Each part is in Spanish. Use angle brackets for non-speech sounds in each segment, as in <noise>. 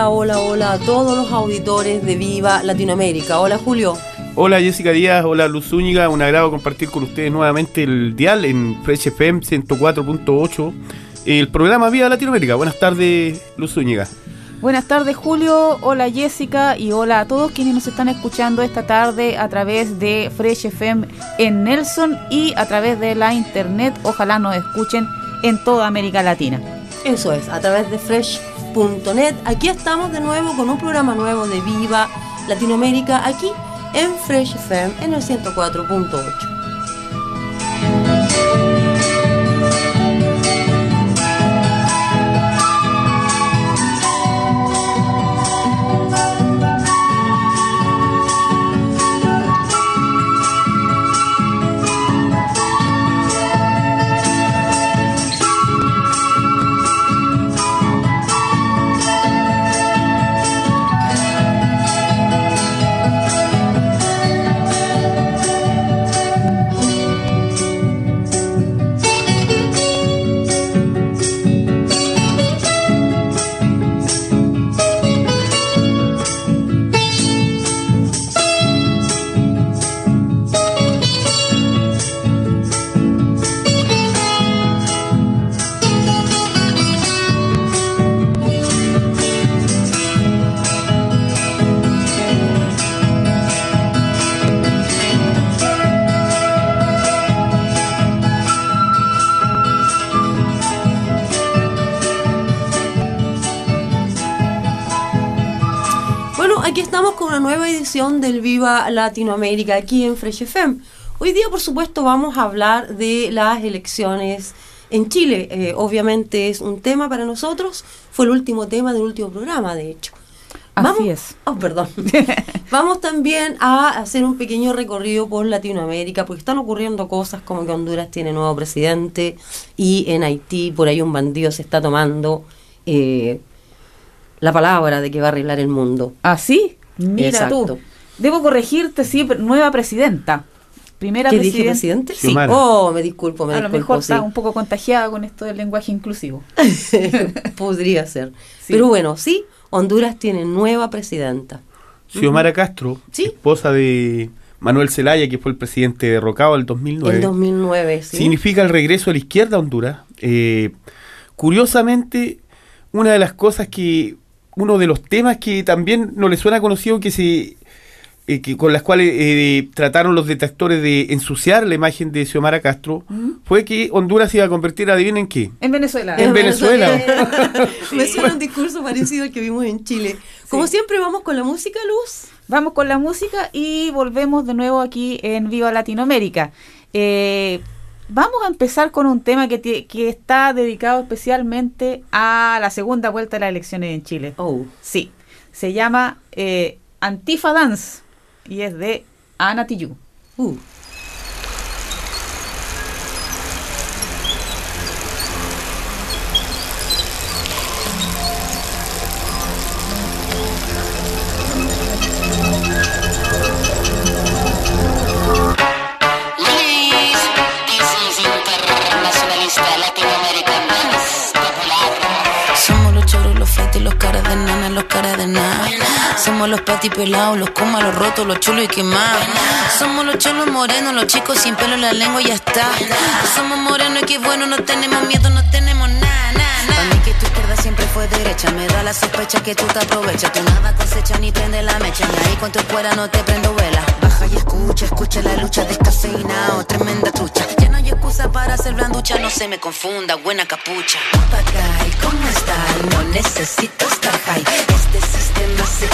Hola, hola, hola, a todos los auditores de Viva Latinoamérica. Hola Julio. Hola Jessica Díaz, hola Luz Zúñiga, un agrado compartir con ustedes nuevamente el dial en Fresh FM 104.8, el programa Viva Latinoamérica. Buenas tardes Luz Zúñiga. Buenas tardes Julio, hola Jessica y hola a todos quienes nos están escuchando esta tarde a través de Fresh FM en Nelson y a través de la internet. Ojalá nos escuchen en toda América Latina. Eso es, a través de Aquí estamos de nuevo con un programa nuevo de Viva Latinoamérica, aquí en Fresh FM en el 104.8. del Viva Latinoamérica aquí en Fresh FM. Hoy día, por supuesto, vamos a hablar de las elecciones en Chile. Eh, obviamente es un tema para nosotros. Fue el último tema del último programa, de hecho. Así Vamos- es. Oh, perdón. <laughs> Vamos también a hacer un pequeño recorrido por Latinoamérica, porque están ocurriendo cosas como que Honduras tiene nuevo presidente y en Haití por ahí un bandido se está tomando eh, la palabra de que va a arreglar el mundo. ¿Así? Mira Exacto. tú. Debo corregirte, sí, nueva presidenta. Primera ¿Qué dije, presidenta. presidente? Sí. Xiomara. Oh, me disculpo, me A lo mejor sí. está un poco contagiada con esto del lenguaje inclusivo. <laughs> Podría ser. Sí. Pero bueno, sí, Honduras tiene nueva presidenta. Xiomara Castro, Sí. esposa de Manuel Zelaya, que fue el presidente derrocado en el 2009, En 2009, sí. significa el regreso a la izquierda a Honduras. Eh, curiosamente, una de las cosas que, uno de los temas que también no le suena conocido, que se eh, que con las cuales eh, trataron los detractores de ensuciar la imagen de Xiomara Castro, fue que Honduras se iba a convertir, adivinen qué, En Venezuela. En Venezuela. <laughs> Me suena un discurso parecido al que vimos en Chile. Como siempre, vamos con la música, Luz. Vamos con la música y volvemos de nuevo aquí en Viva Latinoamérica. Eh, vamos a empezar con un tema que, que está dedicado especialmente a la segunda vuelta de las elecciones en Chile. Oh. Sí, se llama eh, Antifa Dance y es de Ana Tijoux. Uh. Los caras de nana, los caras de nada. Somos los patipelados, los comas, los rotos, los chulos y quemados. Somos los cholos morenos, los chicos sin pelo en la lengua y ya está. Somos morenos y que bueno, no tenemos miedo, no tenemos nada, nada, nada. Pa' mí que tu izquierda siempre fue derecha. Me da la sospecha que tú te aprovechas. Tú nada cosecha ni prende la mecha. Ahí con tu escuela no te prendo vela. Y escucha, escucha la lucha descafeinado. Tremenda trucha. Ya no hay excusa para hacer blanducha. No se me confunda, buena capucha. Papagay, ¿cómo estás? No necesito estar high. Este sistema se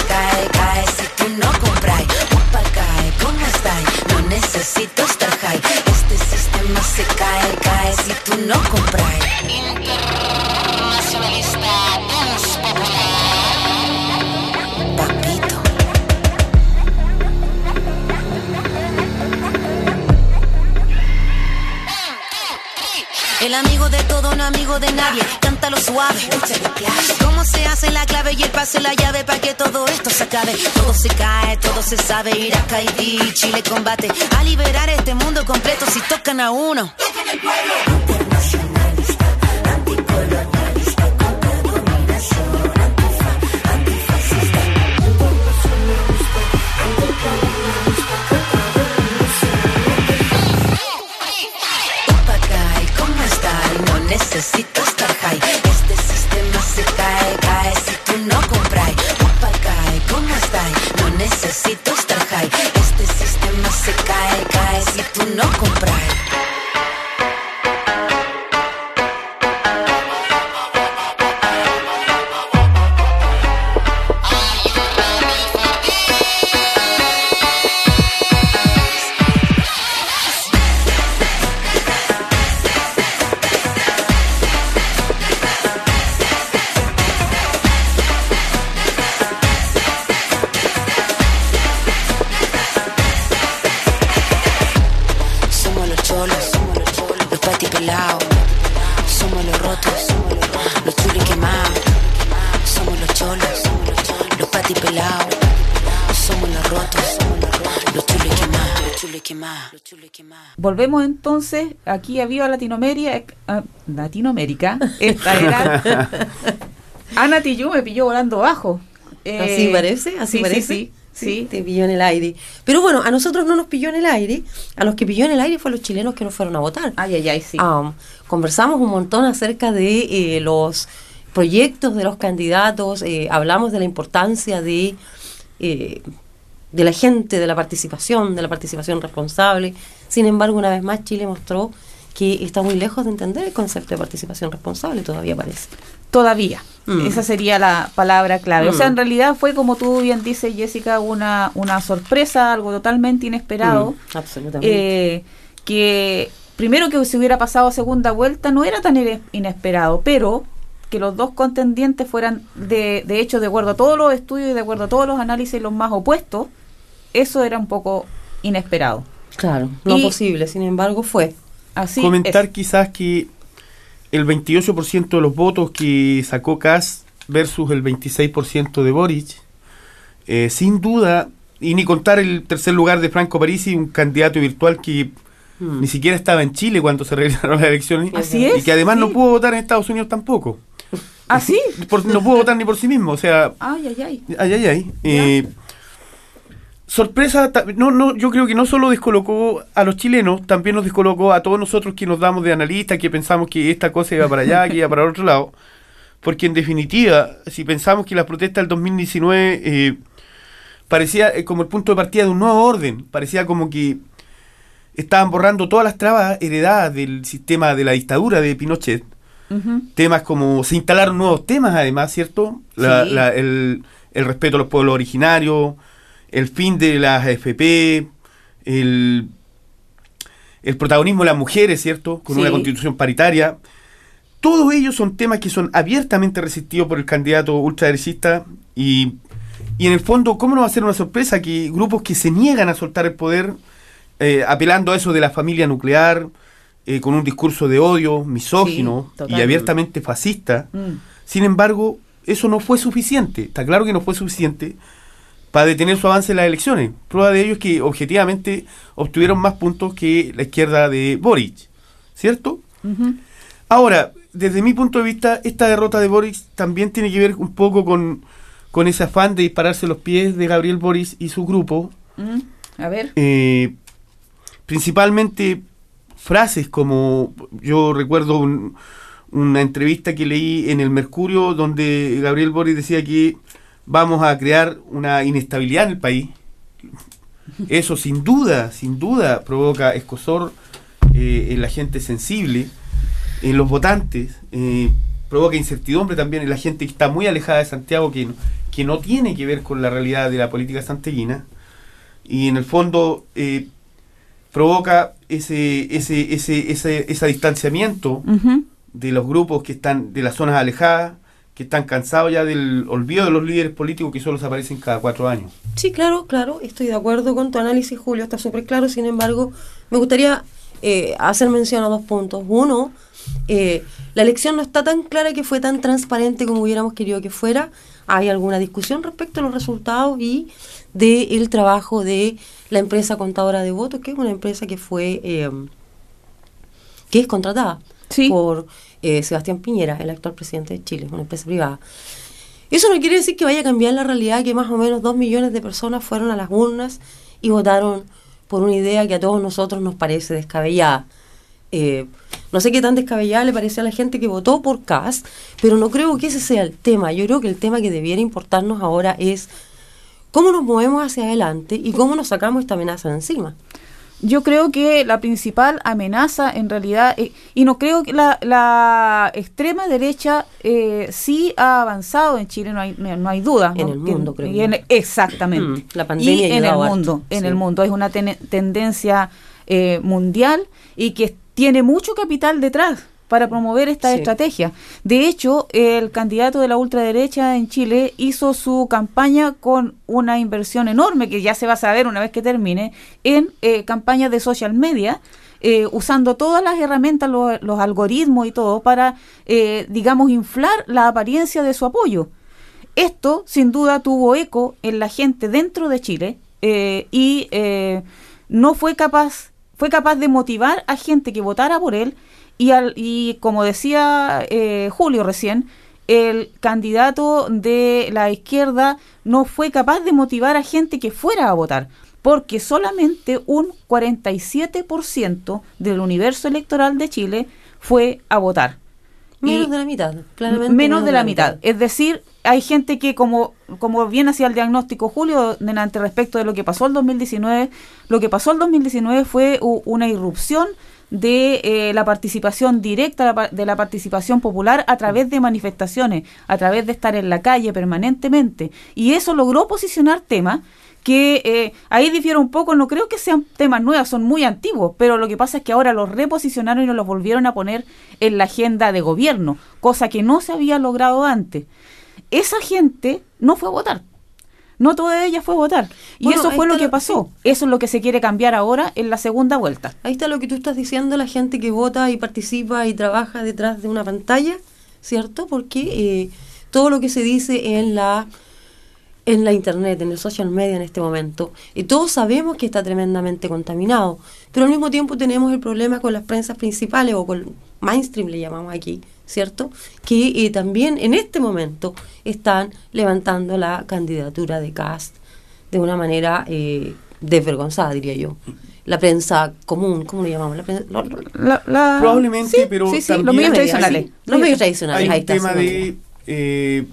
Todo se cae, todo se sabe. Irak, Haití, Chile combate. A liberar este mundo completo si tocan a uno. Papagay, Volvemos entonces aquí a Viva Latinoamérica. ah, Latinoamérica. Esta era. <laughs> Ana Tijoux me pilló volando bajo. Eh, Así parece, así sí, parece. Sí, sí, sí. Te pilló en el aire. Pero bueno, a nosotros no nos pilló en el aire. A los que pilló en el aire fue a los chilenos que no fueron a votar. Ay, ay, ay, sí. Um, conversamos un montón acerca de eh, los proyectos de los candidatos, eh, hablamos de la importancia de, eh, de la gente, de la participación, de la participación responsable. Sin embargo, una vez más, Chile mostró que está muy lejos de entender el concepto de participación responsable, todavía parece. Todavía. Mm. Esa sería la palabra clave. O sea, Mm. en realidad fue, como tú bien dices, Jessica, una, una sorpresa, algo totalmente inesperado. Mm, absolutamente. eh, que primero que se hubiera pasado a segunda vuelta no era tan ine- inesperado, pero que los dos contendientes fueran, de, de hecho, de acuerdo a todos los estudios y de acuerdo a todos los análisis, los más opuestos, eso era un poco inesperado. claro, no y- posible, sin embargo fue. Así Comentar es. quizás que el 28% de los votos que sacó Kass versus el 26% de Boric, eh, sin duda, y ni contar el tercer lugar de Franco Parisi, un candidato virtual que Mm. ni siquiera estaba en Chile cuando se <laughs> realizaron las elecciones, Así y es, que además no pudo votar en Estados Unidos tampoco. ¿Ah, sí? Por- no pudo votar ni por sí mismo, o sea, Ay, ay, ay. Ay, ay, ay. Eh, sorpresa, no, no, yo creo que no solo descolocó a los chilenos, también nos descolocó a todos nosotros que nos damos de analistas, que pensamos que esta cosa iba para allá, que iba para el otro lado. Porque en definitiva, si pensamos que las protestas del 2019 eh, parecía eh, como el punto de partida de un nuevo orden, parecía como que estaban borrando todas las trabas heredadas del sistema de la dictadura de Pinochet temas como se instalaron nuevos temas además, ¿cierto? La- Sí. la- el, el respeto a los pueblos originarios, el fin de las AFP, el, el protagonismo de las mujeres, ¿cierto? Con Sí. una constitución paritaria. Todos ellos son temas que son abiertamente resistidos por el candidato ultraderechista y, y en el fondo, ¿cómo no va a ser una sorpresa que grupos que se niegan a soltar el poder, eh, apelando a eso de la familia nuclear, eh, con un discurso de odio, misógino y abiertamente fascista, Mm. sin embargo, eso no fue suficiente. Está claro que no fue suficiente para detener su avance en las elecciones. Prueba de ello es que objetivamente obtuvieron más puntos que la izquierda de Boric, ¿cierto? Ahora, desde mi punto de vista, esta derrota de Boric también tiene que ver un poco con, con ese afán de dispararse los pies de Gabriel Boris y su grupo, A ver. eh, principalmente frases como yo recuerdo un- una entrevista que leí en el Mercurio donde Gabriel Boris decía que vamos a crear una inestabilidad en el país. Eso sin duda, sin duda provoca escosor eh, en la gente sensible, en los votantes, eh, provoca incertidumbre también en la gente que está muy alejada de Santiago, que no, que no tiene que ver con la realidad de la política santiaguina y en el fondo eh, provoca ese, ese, ese, ese, ese distanciamiento de los grupos que están de las zonas alejadas, que están cansados ya del olvido de los líderes políticos que solo se aparecen cada cuatro años. Sí, claro, claro, estoy de acuerdo con tu análisis, Julio, está súper claro. Sin embargo, me gustaría eh, hacer mención a dos puntos. Uno, eh, la elección no está tan clara que fue tan transparente como hubiéramos querido que fuera. Hay alguna discusión respecto a los resultados y del trabajo de la empresa contadora de votos, que es una empresa que fue eh, que es contratada Por eh, Sebastián Piñera, el actual presidente de Chile, una empresa privada. Eso no quiere decir que vaya a cambiar la realidad que más o menos dos millones de personas fueron a las urnas y votaron por una idea que a todos nosotros nos parece descabellada. Eh, no sé qué tan descabellada le parece a la gente que votó por Cast, pero no creo que ese sea el tema. Yo creo que el tema que debiera importarnos ahora es cómo nos movemos hacia adelante y cómo nos sacamos esta amenaza de encima. Yo creo que la principal amenaza en realidad, eh, y no creo que la, la extrema derecha eh, sí ha avanzado en Chile, no hay, no, hay duda. En ¿no? el mundo, creo y yo. en- exactamente. Mm, la pandemia y en el ayudado harto, mundo, en sí. el mundo. Es una ten- tendencia eh, mundial y que tiene mucho capital detrás para promover esta Sí. estrategia. De hecho, el candidato de la ultraderecha en Chile hizo su campaña con una inversión enorme, que ya se va a saber una vez que termine, en eh, campañas de social media, eh, usando todas las herramientas, lo- los algoritmos y todo, para, eh, digamos, inflar la apariencia de su apoyo. Esto, sin duda, tuvo eco en la gente dentro de Chile y no fue capaz, fue capaz de motivar a gente que votara por él y, al, y como decía eh, Julio recién, el candidato de la izquierda no fue capaz de motivar a gente que fuera a votar, porque solamente un 47% del universo electoral de Chile fue a votar. Menos Y- de la mitad, claramente. menos de la mitad. Es decir, hay gente que como, como bien hacía el diagnóstico Julio delante respecto de lo que pasó el 2019, lo que pasó el 2019 fue una irrupción de eh, la participación directa, de la participación popular a través de manifestaciones, a través de estar en la calle permanentemente. Y eso logró posicionar temas que eh, ahí difiere un poco, no creo que sean temas nuevos, son muy antiguos, pero lo que pasa es que ahora los reposicionaron y nos los volvieron a poner en la agenda de gobierno, cosa que no se había logrado antes. Esa gente no fue a votar. No toda ella fue a votar. Y Bueno, eso fue lo que lo- pasó. Eso es lo que se quiere cambiar ahora en la segunda vuelta. Ahí está lo que tú estás diciendo, la gente que vota y participa y trabaja detrás de una pantalla, ¿cierto? Porque eh, todo lo que se dice en la en la internet, en el social media en este momento, y todos sabemos que está tremendamente contaminado, pero al mismo tiempo tenemos el problema con las prensas principales o con mainstream le llamamos aquí, ¿cierto? Que eh, también en este momento están levantando la candidatura de Cast de una manera eh, desvergonzada, diría yo. La prensa común, ¿cómo le llamamos? La prensa, lo- lo- La- la- Probablemente, Sí, pero sí, sí, también los medios hay- tradicionales. Los medios tradicionales, Hay ahí está. tema de, eh,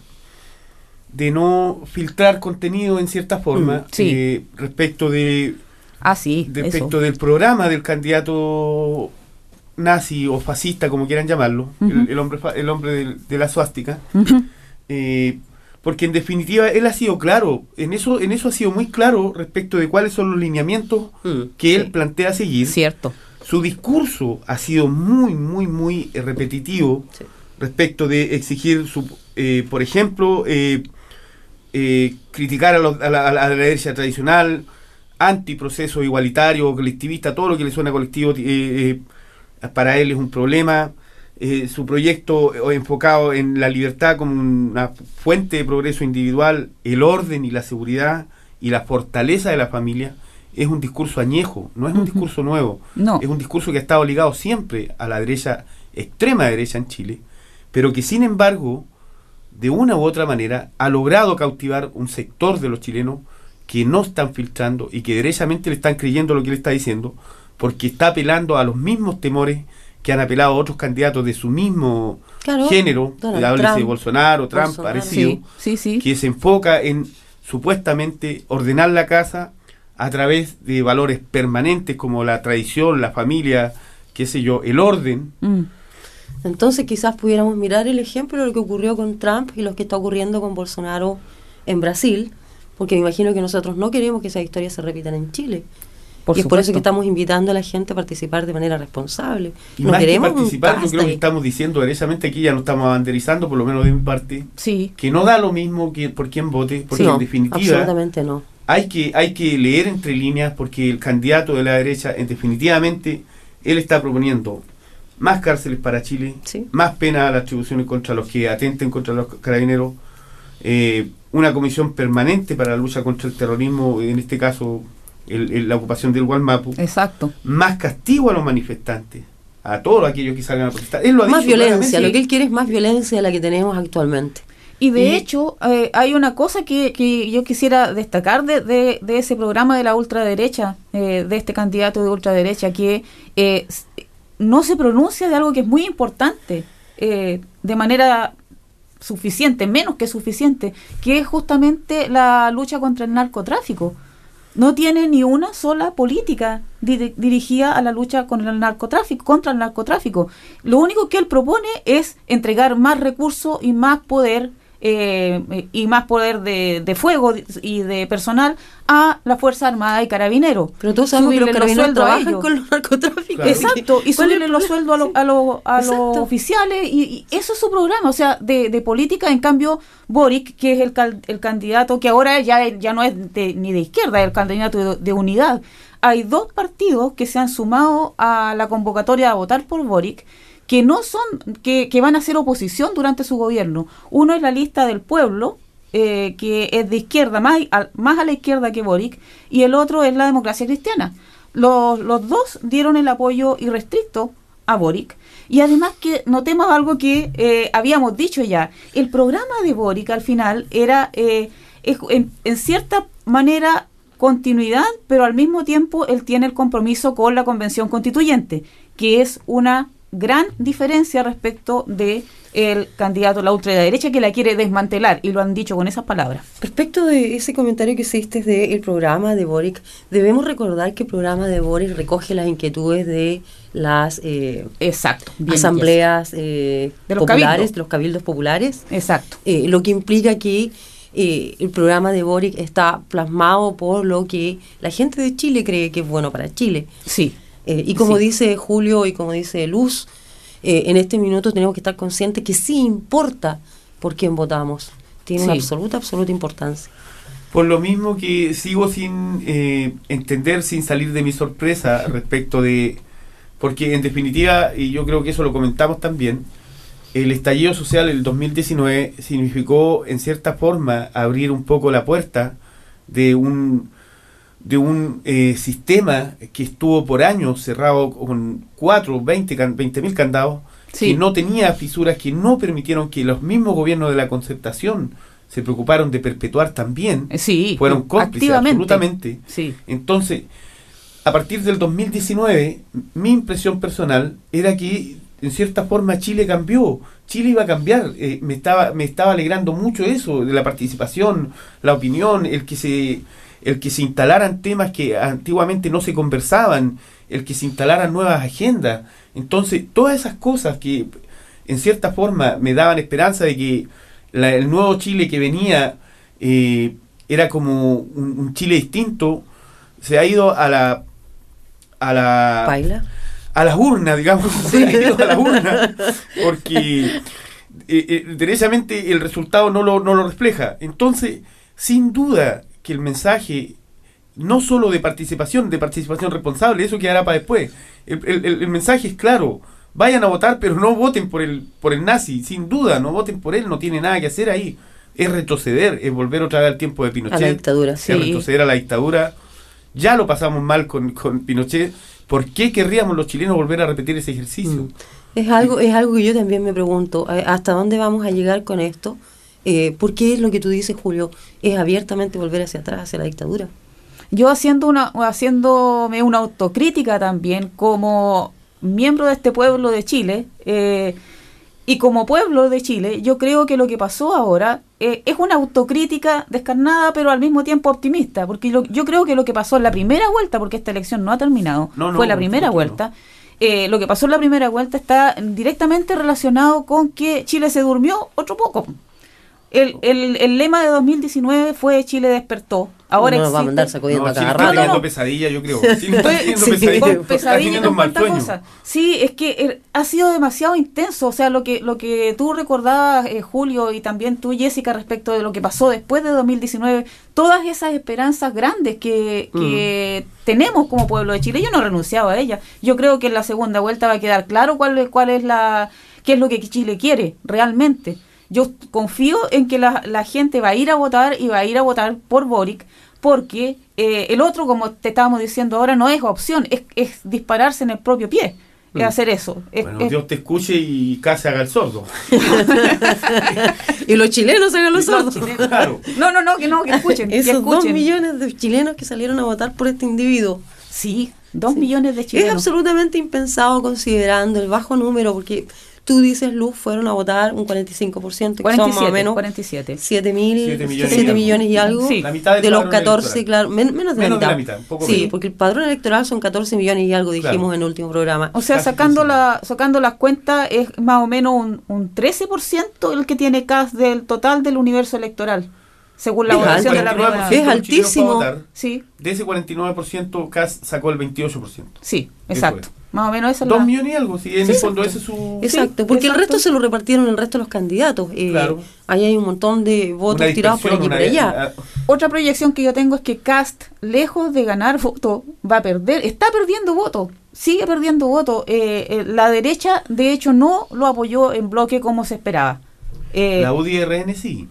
de no filtrar contenido en cierta forma Mm, sí. eh, respecto de Ah, sí, respecto eso. del programa del candidato nazi o fascista, como quieran llamarlo, el- hombre el hombre de la suástica, eh, porque en definitiva él ha sido claro, en eso, en eso ha sido muy claro respecto de cuáles son los lineamientos Mm, que él sí. plantea seguir. Cierto. Su discurso ha sido muy, muy, muy eh, repetitivo Sí. respecto de exigir, su, eh, por ejemplo, eh, eh, criticar a, los- a la, a la- a la derecha tradicional, antiproceso igualitario, colectivista, todo lo que le suena colectivo eh, eh, para él es un problema. Eh, su proyecto eh, enfocado en la libertad como una fuente de progreso individual, el orden y la seguridad y la fortaleza de la familia, es un discurso añejo, no es un discurso nuevo. No. Es un discurso que ha estado ligado siempre a la derecha, extrema derecha en Chile, pero que sin embargo de una u otra manera, ha logrado cautivar un sector de los chilenos que no están filtrando y que derechamente le están creyendo lo que le está diciendo, porque está apelando a los mismos temores que han apelado otros candidatos de su mismo Claro, género, Donald háblese de Bolsonaro, Trump, Bolsonaro. parecido, Sí, sí, sí. que se enfoca en supuestamente ordenar la casa a través de valores permanentes como la tradición, la familia, qué sé yo, el orden. Mm. Entonces quizás pudiéramos mirar el ejemplo de lo que ocurrió con Trump y lo que está ocurriendo con Bolsonaro en Brasil, porque me imagino que nosotros no queremos que esas historias se repitan en Chile. Por y es por eso que estamos invitando a la gente a participar de manera responsable. Y no más queremos participar, yo creo que estamos diciendo derechamente aquí, ya no estamos abanderizando, por lo menos de mi parte, Sí, que no da lo mismo que por quién vote, porque Sí, no, en definitiva absolutamente no. hay que, hay que leer entre líneas, porque el candidato de la derecha, en definitivamente, él está proponiendo más cárceles para Chile, Sí. más pena a las atribuciones contra los que atenten contra los carabineros, eh, una comisión permanente para la lucha contra el terrorismo, en este caso el- el- la ocupación del Gualmapu, exacto. más castigo a los manifestantes, a todos aquellos que salgan a protestar. Él lo ha Más dicho violencia, claramente. lo que él quiere es más violencia de la que tenemos actualmente. Y de Y- hecho, eh, hay una cosa que, que yo quisiera destacar de, de- de ese programa de la ultraderecha, eh, de este candidato de ultraderecha, que eh, no se pronuncia de algo que es muy importante eh, de manera suficiente, menos que suficiente, que es justamente la lucha contra el narcotráfico. No tiene ni una sola política di- dirigida a la lucha con el narcotráfico, contra el narcotráfico. Lo único que él propone es entregar más recursos y más poder eh, y más poder de, de fuego y de personal a la Fuerza Armada y Carabineros. Pero todos sabemos que los Subirle carabineros trabajan con los narcotráficos. Claro. Exacto, y ¿Cuál es el subirle los sueldos a, lo- a, lo- a los oficiales, y, y eso es su programa, o sea, de, de política. En cambio, Boric, que es el, cal- el candidato, que ahora ya, ya no es de- ni de izquierda, es el candidato de, de unidad. Hay dos partidos que se han sumado a la convocatoria a votar por Boric, que no son, que, que van a hacer oposición durante su gobierno. Uno es la lista del pueblo, eh, que es de izquierda, más, a, más a la izquierda que Boric, y el otro es la democracia cristiana. Los, los dos dieron el apoyo irrestricto a Boric. Y además que notemos algo que eh, habíamos dicho ya. El programa de Boric al final era eh, en cierta manera continuidad, pero al mismo tiempo él tiene el compromiso con la convención constituyente, que es una gran diferencia respecto de el candidato a la ultraderecha que la quiere desmantelar y lo han dicho con esas palabras. Respecto de ese comentario que hiciste del programa de Boric, debemos recordar que el programa de Boric recoge las inquietudes de las eh, Exacto. bien, asambleas eh, De los populares, cabildos. de los cabildos populares. Exacto. eh, lo que implica que eh, el programa de Boric está plasmado por lo que la gente de Chile cree que es bueno para Chile. Sí. Eh, y como Sí. dice Julio y como dice Luz, eh, en este minuto tenemos que estar conscientes que sí importa por quién votamos. Tiene una absoluta, absoluta importancia. Por lo mismo que sigo sin eh, entender, sin salir de mi sorpresa respecto de... Porque en definitiva, y yo creo que eso lo comentamos también, el estallido social del 2019 significó en cierta forma abrir un poco la puerta de un de un eh, sistema que estuvo por años cerrado con 4, 20 mil candados, Sí. que no tenía fisuras, que no permitieron que los mismos gobiernos de la concertación se preocuparon de perpetuar también Eh, Sí. fueron cómplices activamente. absolutamente. Sí. Entonces, a partir del 2019, mi impresión personal era que en cierta forma Chile cambió. Chile iba a cambiar. Eh, me estaba me estaba alegrando mucho eso de la participación, la opinión, el que se el que se instalaran temas que antiguamente no se conversaban, el que se instalaran nuevas agendas. Entonces, todas esas cosas que en cierta forma me daban esperanza de que la- el nuevo Chile que venía eh, era como un, un Chile distinto, se ha ido a la a la Paila. a las urnas, digamos, <laughs> se ha ido a las urnas, <laughs> porque eh, eh, derechamente el resultado no lo, no lo refleja. Entonces, sin duda que el mensaje, no solo de participación, de participación responsable, eso quedará para después. El, el- el- mensaje es claro, vayan a votar, pero no voten por el, por el nazi, sin duda, no voten por él, no tiene nada que hacer ahí. Es retroceder, es volver otra vez al tiempo de Pinochet. A la dictadura. Sí. Es retroceder a la dictadura. Ya lo pasamos mal con, con Pinochet. ¿Por qué querríamos los chilenos volver a repetir ese ejercicio? Mm. Es algo, es algo que yo también me pregunto, ¿hasta dónde vamos a llegar con esto? Eh, porque es lo que tú dices, Julio, es abiertamente volver hacia atrás, hacia la dictadura. Yo haciendo una, haciéndome una autocrítica también como miembro de este pueblo de Chile, eh, y como pueblo de Chile, yo creo que lo que pasó ahora eh, es una autocrítica descarnada, pero al mismo tiempo optimista, porque lo- yo creo que lo que pasó en la primera vuelta, porque esta elección no ha terminado, No, no, fue la primera vuelta, eh, lo que pasó en la primera vuelta está directamente relacionado con que Chile se durmió otro poco. El, el, el lema de 2019 fue Chile despertó. Ahora no nos va a existe- mandar sacudiendo No, a cada rato. teniendo pesadilla, yo creo. <laughs> Sí, pesadilla. con está pesadilla con un mal tanta sueño. cosa. Sí, es que eh, ha sido demasiado intenso. O sea, lo que, lo que tú recordabas, eh, Julio, y también tú, Jessica, respecto de lo que pasó después de 2019, todas esas esperanzas grandes que, que tenemos como pueblo de Chile, yo no he renunciado a ellas. Yo creo que en la segunda vuelta va a quedar claro cuál, es- cuál es la, qué es lo que Chile quiere realmente. Yo confío en que la, la gente va a ir a votar y va a ir a votar por Boric, porque eh, el otro, como te estábamos diciendo ahora, no es opción, es, es dispararse en el propio pie, es hacer eso. Es- Bueno, es- Dios te escuche y casi haga el sordo. <laughs> Y los chilenos se hagan los Los sordos. chilenos. Claro. No, no, no, que no, que escuchen. que Esos dos escuchen. millones de chilenos que salieron a votar por este individuo. Sí, dos millones de chilenos. Es absolutamente impensado considerando el bajo número, porque tú dices, Luz, fueron a votar un 45%, que son más o 47, menos 47. 7 mil, Siete millones 7 y algo. millones y algo. Sí. La mitad de los padrón 14, electoral. claro, men- menos de Menos de la la mitad. mitad, un poco sí, menos. porque el padrón electoral son 14 millones y algo, dijimos Claro. en el último programa. O sea, Casi sacando, 15. la, sacando las cuentas, es más o menos un, un 13% el que tiene CAS del total del universo electoral, según la votación de la primera. Es de altísimo. votar, Sí, De ese 49%, CAS sacó el 28%. sí, Eso exacto. Es. Más o menos esa es Dos la... millones y algo, sí, en el fondo ese es su... Exacto, porque el resto se lo repartieron el resto de los candidatos. Eh, Claro. Ahí hay un montón de votos tirados por aquí y por allá. ah, Otra proyección que yo tengo es que Cast, lejos de ganar votos, va a perder, está perdiendo votos, sigue perdiendo votos. Eh, eh, la derecha, de hecho, no lo apoyó en bloque como se esperaba. Eh, La UDI y RN sí.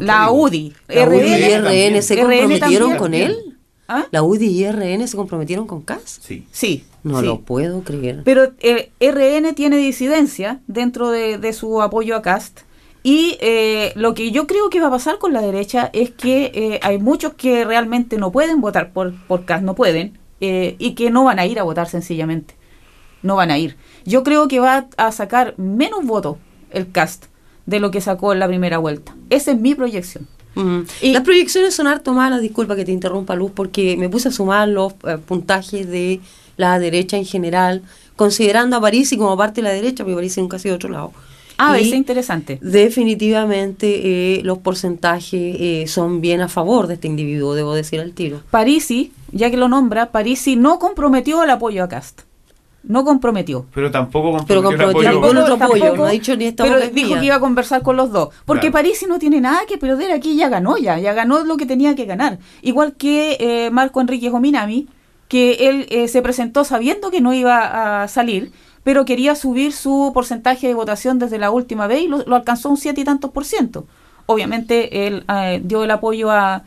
la. UDI, La UDI y RN, RN se RN comprometieron con él. ¿Ah? La UDI y RN se comprometieron con CAS. Sí. Sí. No sí. lo puedo creer. Pero eh, RN tiene disidencia dentro de, de su apoyo a Cast. Y eh, lo que yo creo que va a pasar con la derecha es que eh, hay muchos que realmente no pueden votar por, por Cast, no pueden, eh, y que no van a ir a votar sencillamente. No van a ir. Yo creo que va a sacar menos votos el Cast de lo que sacó en la primera vuelta. Esa es mi proyección. Mm. Y- Las proyecciones son harto malas, disculpa que te interrumpa Luz, porque me puse a sumar los eh, puntajes de la derecha en general, considerando a París y como parte de la derecha, porque París nunca ha sido de otro lado. Ah, es interesante. Definitivamente eh, los porcentajes eh, son bien a favor de este individuo, debo decir al tiro. Parisi, ya que lo nombra, Parisi no comprometió el apoyo a Cast. No comprometió. Pero tampoco Pero comprometió el comprometió apoyo. algún otro apoyo, tampoco, no ha dicho ni esta pero dijo mía. que iba a conversar con los dos. Porque Claro. Parisi no tiene nada que perder aquí, ya ganó ya, ya ganó lo que tenía que ganar. Igual que eh, Marco Enrique Jominami, que él eh, se presentó sabiendo que no iba a salir, pero quería subir su porcentaje de votación desde la última vez y lo, lo alcanzó un siete y tantos por ciento. Obviamente él eh, dio el apoyo a,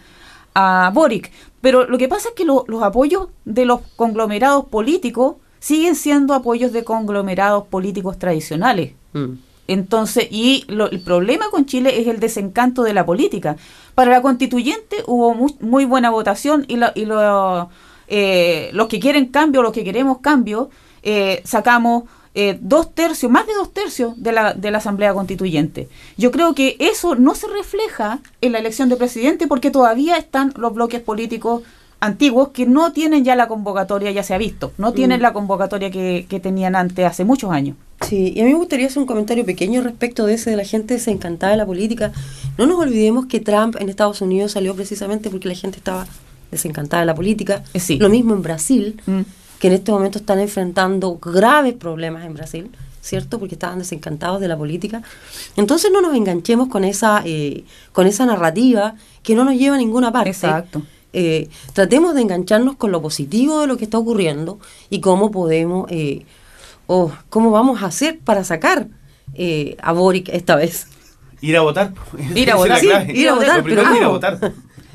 a Boric. Pero lo que pasa es que lo- los apoyos de los conglomerados políticos siguen siendo apoyos de conglomerados políticos tradicionales. Mm. Entonces, y lo- el problema con Chile es el desencanto de la política. Para la constituyente hubo mu- muy, buena votación y, lo- y lo- eh, los que quieren cambio, los que queremos cambio, eh, sacamos eh, dos tercios, más de dos tercios de la, de la Asamblea Constituyente. Yo creo que eso no se refleja en la elección de presidente porque todavía están los bloques políticos antiguos que no tienen ya la convocatoria, ya se ha visto, no tienen la convocatoria que, que tenían antes, hace muchos años. Sí, y a mí me gustaría hacer un comentario pequeño respecto de ese de la gente desencantada de la política. No nos olvidemos que Trump en Estados Unidos salió precisamente porque la gente estaba desencantada de la política. Eh, sí. Lo mismo en Brasil, Mm. que en este momento están enfrentando graves problemas en Brasil, ¿cierto? Porque estaban desencantados de la política. Entonces no nos enganchemos con esa, eh, con esa narrativa que no nos lleva a ninguna parte. Exacto. Eh, tratemos de engancharnos con lo positivo de lo que está ocurriendo y cómo podemos, eh, o cómo vamos a hacer para sacar eh, a Boric esta vez. Ir a votar. Ir a votar. Sí, ir a votar, Lo primero pero es ir a votar.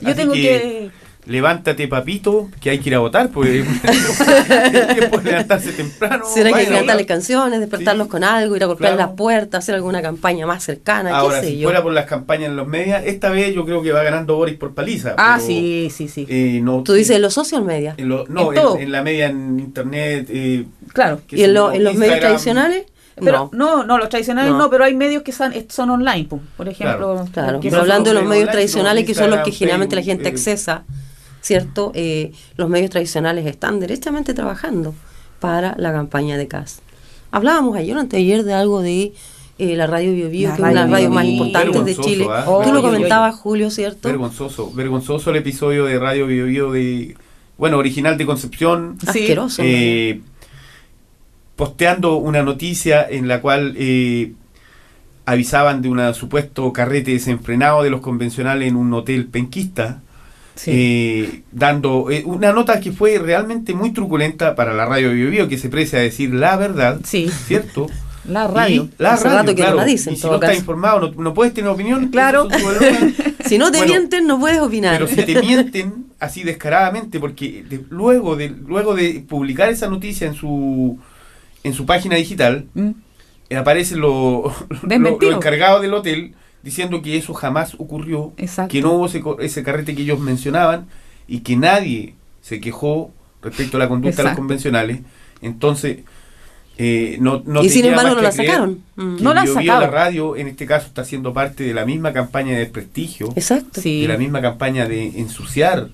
Yo Así tengo que, levántate papito, que hay que ir a votar, pues es <laughs> <laughs> tiempo de levantarse temprano. Será que vayan a cantarle canciones, despertarlos Sí, con algo, ir a golpear claro. las puertas, hacer alguna campaña más cercana, Ahora, qué sé si yo. fuera por las campañas en los medios, esta vez yo creo que va ganando Boris por paliza. Ah, pero, sí, sí, sí. eh, no, Tú dices en los social media. en lo- no, en todo. en, en la media, en internet. eh, Claro. ¿Y en, lo- yo, en los medios tradicionales? Pero no. no, no, los tradicionales no, No. pero hay medios que son, son online, por ejemplo. Claro, que pero hablando de los medios tradicionales, no, que son los que generalmente la gente eh. accesa, ¿cierto? Eh, los medios tradicionales están derechamente trabajando para la campaña de CAS. Hablábamos ayer, antes de algo de eh, la radio Bio Bio, La que es una de las radio radios más importantes de Chile. Oh, Tú lo comentabas, Julio, ¿cierto? Vergonzoso, vergonzoso el episodio de Radio Bio Bio de, bueno, original de Concepción, Sí. Asqueroso. eh, posteando una noticia en la cual eh, avisaban de un supuesto carrete desenfrenado de los convencionales en un hotel penquista, Sí. eh, dando eh, una nota que fue realmente muy truculenta para la radio Bio Bio, que se precia a decir la verdad, Sí. ¿cierto? La radio. Y la Hace radio, rato que no claro. la dicen, Y si no estás informado, no, no puedes tener opinión. <laughs> Claro. <laughs> si no te Bueno, mienten, no puedes opinar. Pero si te mienten así descaradamente, porque de- luego de luego de publicar esa noticia en su en su página digital, Mm. eh, aparecen los lo, lo encargados del hotel diciendo que eso jamás ocurrió, Exacto. que no hubo ese, ese carrete que ellos mencionaban y que nadie se quejó respecto a la conducta de los Exacto. convencionales. Entonces, eh, no, no y sin embargo no la sacaron. Mm. No la sacado. la radio, en este caso, está siendo parte de la misma campaña de desprestigio Exacto. Sí. de la misma campaña de ensuciar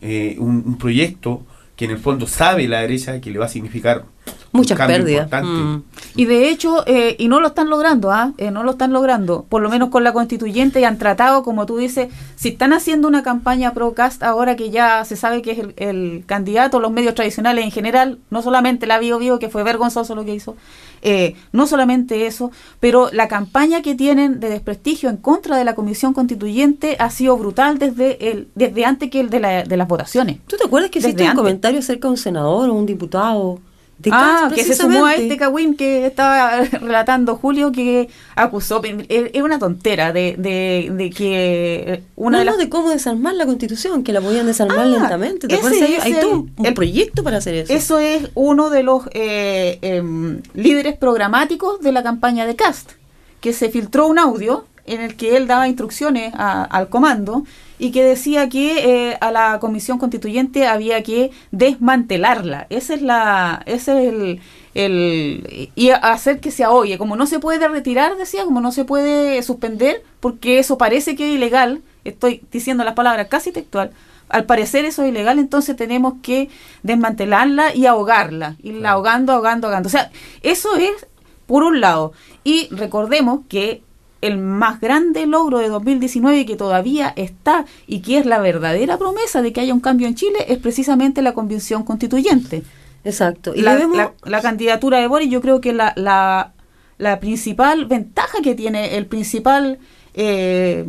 eh, un, un proyecto que en el fondo sabe la derecha que le va a significar Muchas pérdidas. Mm. Y de hecho, eh, y no lo están logrando, ¿ah? Eh, no lo están logrando, por lo menos con la constituyente y han tratado, como tú dices, si están haciendo una campaña pro cast ahora que ya se sabe que es el, el candidato, los medios tradicionales en general, no solamente la Bio Bio, que fue vergonzoso lo que hizo, eh, no solamente eso, pero la campaña que tienen de desprestigio en contra de la comisión constituyente ha sido brutal desde el, desde antes que el de, la- de las votaciones. ¿Tú te acuerdas que Desde hiciste un comentario acerca de un senador o un diputado? De Ah, que se sumó a este Cawin que estaba <laughs> relatando Julio que acusó, es una tontera de, de, de que una no, de las... no, de cómo desarmar la constitución, que la podían desarmar Ah, lentamente. ¿Te ese? Hay, todo un, un el- proyecto para hacer eso. Eso es uno de los eh, em, líderes programáticos de la campaña de Cast, que se filtró un audio en el que él daba instrucciones a- al comando y que decía que eh, a la comisión constituyente había que desmantelarla. Esa es la, ese es el, el y hacer que se oye. Como no se puede retirar, decía, como no se puede suspender, porque eso parece que es ilegal. Estoy diciendo las palabras casi textual. Al parecer eso es ilegal, entonces tenemos que desmantelarla y ahogarla, irla Claro. ahogando, ahogando, ahogando. O sea, eso es por un lado. Y recordemos que el más grande logro de 2019 que todavía está y que es la verdadera promesa de que haya un cambio en Chile es precisamente la convención constituyente. Exacto. Y la, debemos- la- la candidatura de Boris, yo creo que la, la, la principal ventaja que tiene, el principal, eh,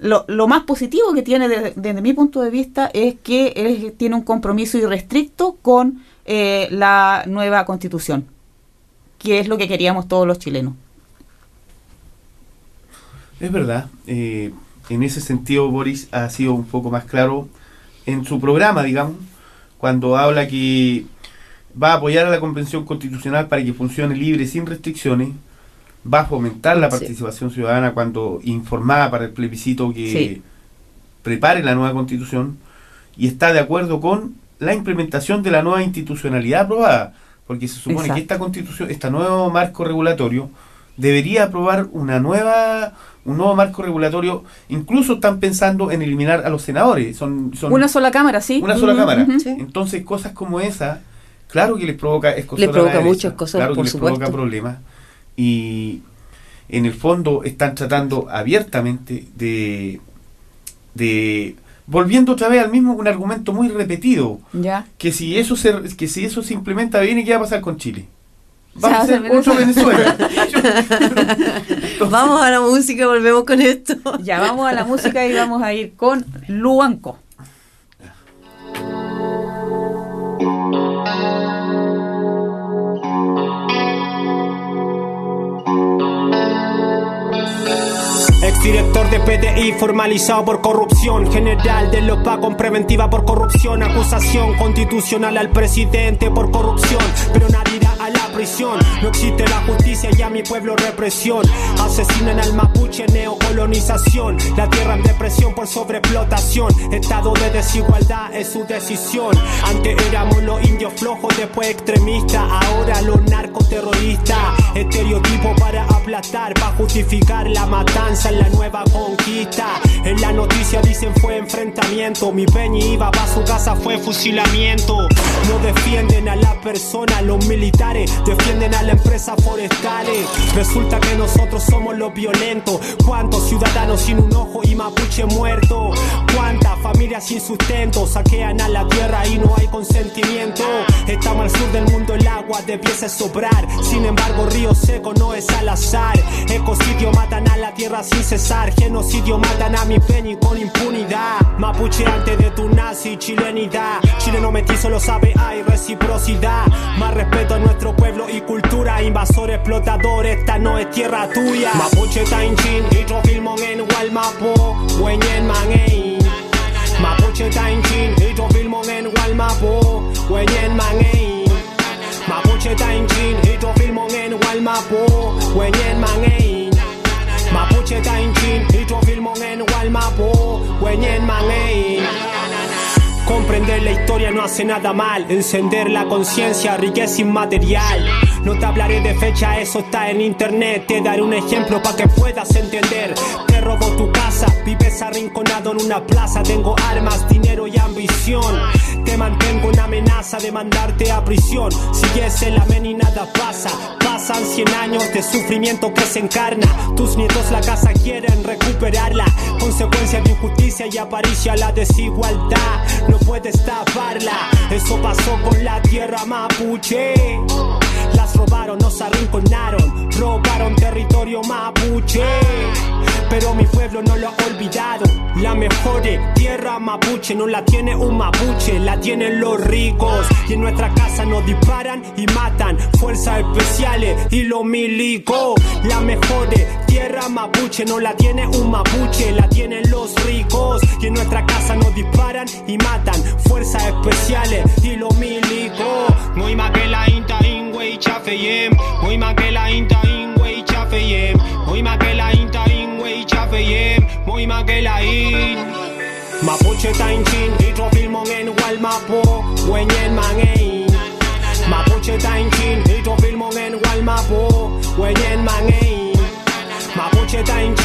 lo, lo más positivo que tiene desde, desde mi punto de vista es que él tiene un compromiso irrestricto con eh, la nueva constitución, que es lo que queríamos todos los chilenos. Es verdad. eh, en ese sentido, Boris ha sido un poco más claro en su programa, digamos, cuando habla que va a apoyar a la Convención Constitucional para que funcione libre, sin restricciones, va a fomentar la Sí. participación ciudadana cuando informada para el plebiscito que Sí. prepare la nueva Constitución y está de acuerdo con la implementación de la nueva institucionalidad aprobada, porque se supone Exacto. que esta Constitución, este nuevo marco regulatorio debería aprobar una nueva un nuevo marco regulatorio, incluso están pensando en eliminar a los senadores, son, son Una sola cámara, sí. una sola cámara. Sí. Entonces, cosas como esa, claro que les provoca escozor Les provoca muchas cosas, claro que les supuesto. provoca problemas. Y en el fondo están tratando abiertamente de, de volviendo otra vez al mismo un argumento muy repetido, Ya. que si eso se, que si eso se implementa bien, ¿y qué va a pasar con Chile? Se Va a hace ser otro Venezuela. <laughs> Vamos a la música, volvemos con esto. Ya vamos a la música y vamos a ir con Luanco. Exdirector de PDI formalizado por corrupción. General de los con preventiva por corrupción. Acusación constitucional al presidente por corrupción. Pero nadie irá a la prisión. No existe la justicia y a mi pueblo represión. Asesinan al mapuche, neocolonización. La tierra en depresión por sobreexplotación. Estado de desigualdad es su decisión. Antes éramos los indios flojos, después extremistas. Ahora los narcoterroristas. Estereotipo para aplastar, para justificar la matanza en la nueva conquista. En la noticia dicen fue enfrentamiento. Mi peñi iba pa' su casa, fue fusilamiento. No defienden a la persona, los militares defienden a la empresa forestales. Resulta que nosotros somos los violentos. ¿Cuántos ciudadanos sin un ojo y mapuche muerto? ¿Cuántas familias sin sustento saquean a la tierra y no hay consentimiento? Estamos al sur del mundo, el agua debiese sobrar. Sin embargo, río seco no es al azar. Ecocidio matan a la tierra sin cesar. Genocidio matan a mi peñi con impunidad. Mapuche antes de tu nazi, chilenidad. Chileno metizo lo sabe, hay reciprocidad. Más respeto a nuestro pueblo y cultura. Invasor, explotador, esta no es tierra tuya. Mapuche Tainchin, hidrofilmon en Walmapo, Wenyen Mangein. Mapuche Tainchin, hidrofilmon en Walmapo, Wenyen Mangein. Mapuche Tainchin, hidrofilmon en Walmapo, Wenyen Mangein. Mapuche Tainchin, hidrofilmon en Walmapo, Wenyen Mangein. Comprender la historia no hace nada mal. Encender la conciencia, riqueza inmaterial. No te hablaré de fecha, eso está en internet. Te daré un ejemplo para que puedas entender. Te robo tu casa, vives arrinconado en una plaza. Tengo armas, dinero y ambición. Te mantengo en amenaza de mandarte a prisión. Sigues en la men y nada pasa. Pasan 100 años de sufrimiento que se encarna. Tus nietos la casa quieren recuperarla. Consecuencia de injusticia y aparicia la desigualdad. No puedes taparla. Eso pasó con la tierra mapuche. Las robaron, nos arrinconaron, robaron territorio mapuche. Pero mi pueblo no lo ha olvidado. La mejor tierra mapuche no la tiene un mapuche, la tienen los ricos. Y en nuestra casa nos disparan y matan. Fuerzas especiales y los milicos. La mejor tierra mapuche no la tiene un mapuche, la tienen los ricos. Y en nuestra casa nos disparan y matan. Fuerzas especiales y los milicos. Muy más que la chafeyem. Muy más que la inta ingwe chafeyem. Muy más que la inta ingwe chafeyem. Muy más que la in. Mapuche Tainchin, hidrofilmon en Walmapo, Wenyen Mangein. Mapuche Tainchin, hidrofilmon en Walmapo, Wenyen Mangein. Mapuche Tainchin,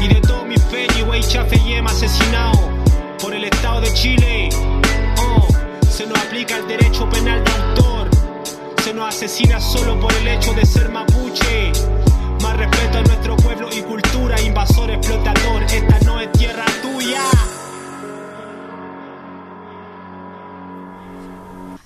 Y de todo mi peñi Wey Chafeyem asesinado por el Estado de Chile. Oh, se nos aplica el derecho penal de autor. Se nos asesina solo por el hecho de ser mapuche. Más respeto a nuestro pueblo y cultura, invasor, explotador. Esta no es tierra tuya.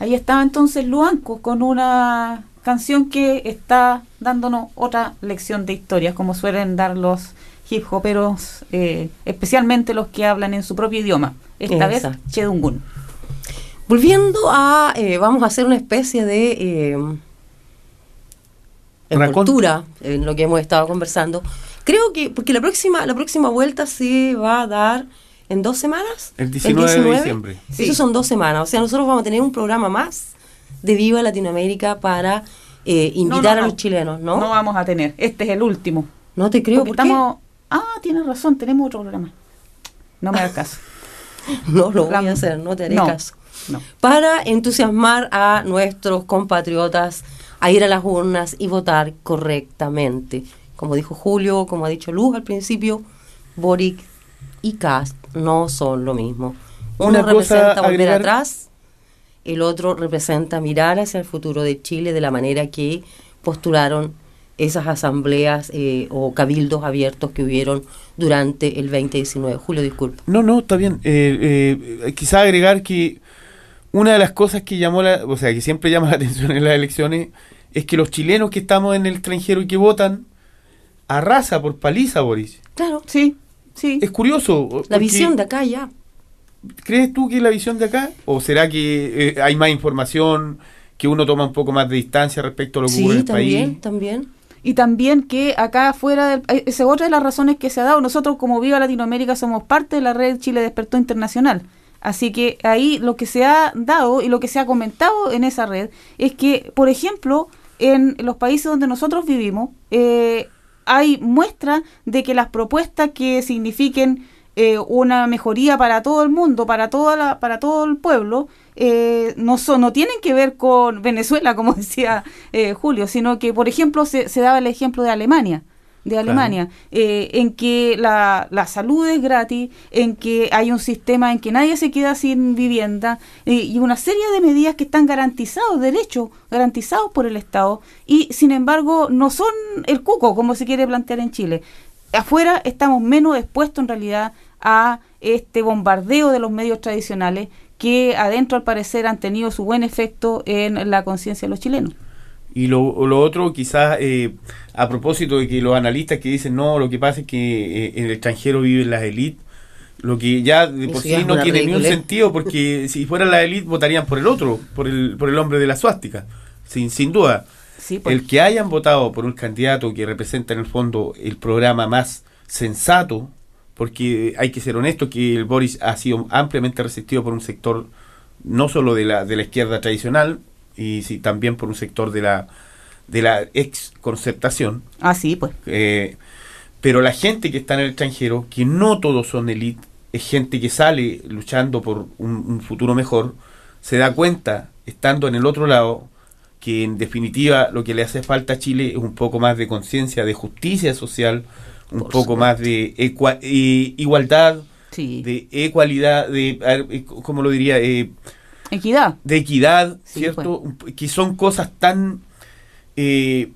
Ahí estaba entonces Luanco con una canción que está dándonos otra lección de historia, como suelen dar los hip hoperos, eh, especialmente los que hablan en su propio idioma. Esta vez. Chedungun. Volviendo a, eh, vamos a hacer una especie de eh, Racón. cultura en lo que hemos estado conversando. Creo que, porque la próxima, la próxima vuelta se va a dar en dos semanas. El 19 de diciembre. Sí. Eso son dos semanas. O sea, nosotros vamos a tener un programa más de Viva Latinoamérica para eh, invitar No, no, a no. los chilenos, ¿no? No vamos a tener. Este es el último. No te creo, Porque ¿por qué? estamos. Ah, tienes razón, tenemos otro programa. No me hagas caso. <laughs> No lo voy a hacer, no te haré no, caso. no. Para entusiasmar a nuestros compatriotas a ir a las urnas y votar correctamente. Como dijo Julio, como ha dicho Luz al principio, Boric y Cast no son lo mismo. Uno Una cosa representa volver agregar- atrás, el otro representa mirar hacia el futuro de Chile de la manera que postularon esas asambleas eh, o cabildos abiertos que hubieron durante el 2019. Julio, disculpa. No, no, está bien. Eh, eh, quizá agregar que una de las cosas que llamó la, o sea, que siempre llama la <laughs> atención en las elecciones es que los chilenos que estamos en el extranjero y que votan arrasa por paliza, Boris. Claro. Sí, Sí. es curioso. La visión de acá ya. ¿Crees tú que es la visión de acá? ¿O será que eh, hay más información, que uno toma un poco más de distancia respecto a lo que ocurre en Sí, el también, país? también. Y también que acá afuera, del, eh, esa es otra de las razones que se ha dado. Nosotros como Viva Latinoamérica somos parte de la red Chile Despertó Internacional. Así que ahí lo que se ha dado y lo que se ha comentado en esa red es que, por ejemplo, en los países donde nosotros vivimos, eh, hay muestra de que las propuestas que signifiquen eh, una mejoría para todo el mundo, para toda la, para todo el pueblo, eh, no son, no tienen que ver con <laughs> Venezuela, como decía eh, Julio, sino que, por ejemplo, se, se daba el ejemplo de Alemania de Alemania, eh, en que la, la salud es gratis, en que hay un sistema en que nadie se queda sin vivienda eh, y una serie de medidas que están garantizados, derechos garantizados por el Estado y sin embargo no son el cuco como se quiere plantear en Chile. Afuera estamos menos expuestos en realidad a este bombardeo de los medios tradicionales que adentro al parecer han tenido su buen efecto en la conciencia de los chilenos. Y lo, lo otro, quizás eh, a propósito de que los analistas que dicen, no, lo que pasa es que eh, en el extranjero viven las élites, lo que ya de por sí no tiene ni un ridiculez. sentido, porque <laughs> si fuera la élite votarían por el otro, por el, por el hombre de la suástica, sin, sin duda. Sí. El que hayan votado por un candidato que representa en el fondo el programa más sensato, porque hay que ser honesto que el Boris ha sido ampliamente resistido por un sector no solo de la, de la izquierda tradicional, y sí, también por un sector de la, de la ex concertación. Ah, sí, pues. Eh, pero la gente que está en el extranjero, que no todos son elite, es gente que sale luchando por un, un futuro mejor, se da cuenta, estando en el otro lado, que en definitiva lo que le hace falta a Chile es un poco más de conciencia, de justicia social, un Por poco más de ecua- eh, igualdad, Sí. de ecualidad, de, eh, ¿cómo lo diría? Eh, Equidad. de equidad, Sí, ¿cierto? Que son cosas tan eh,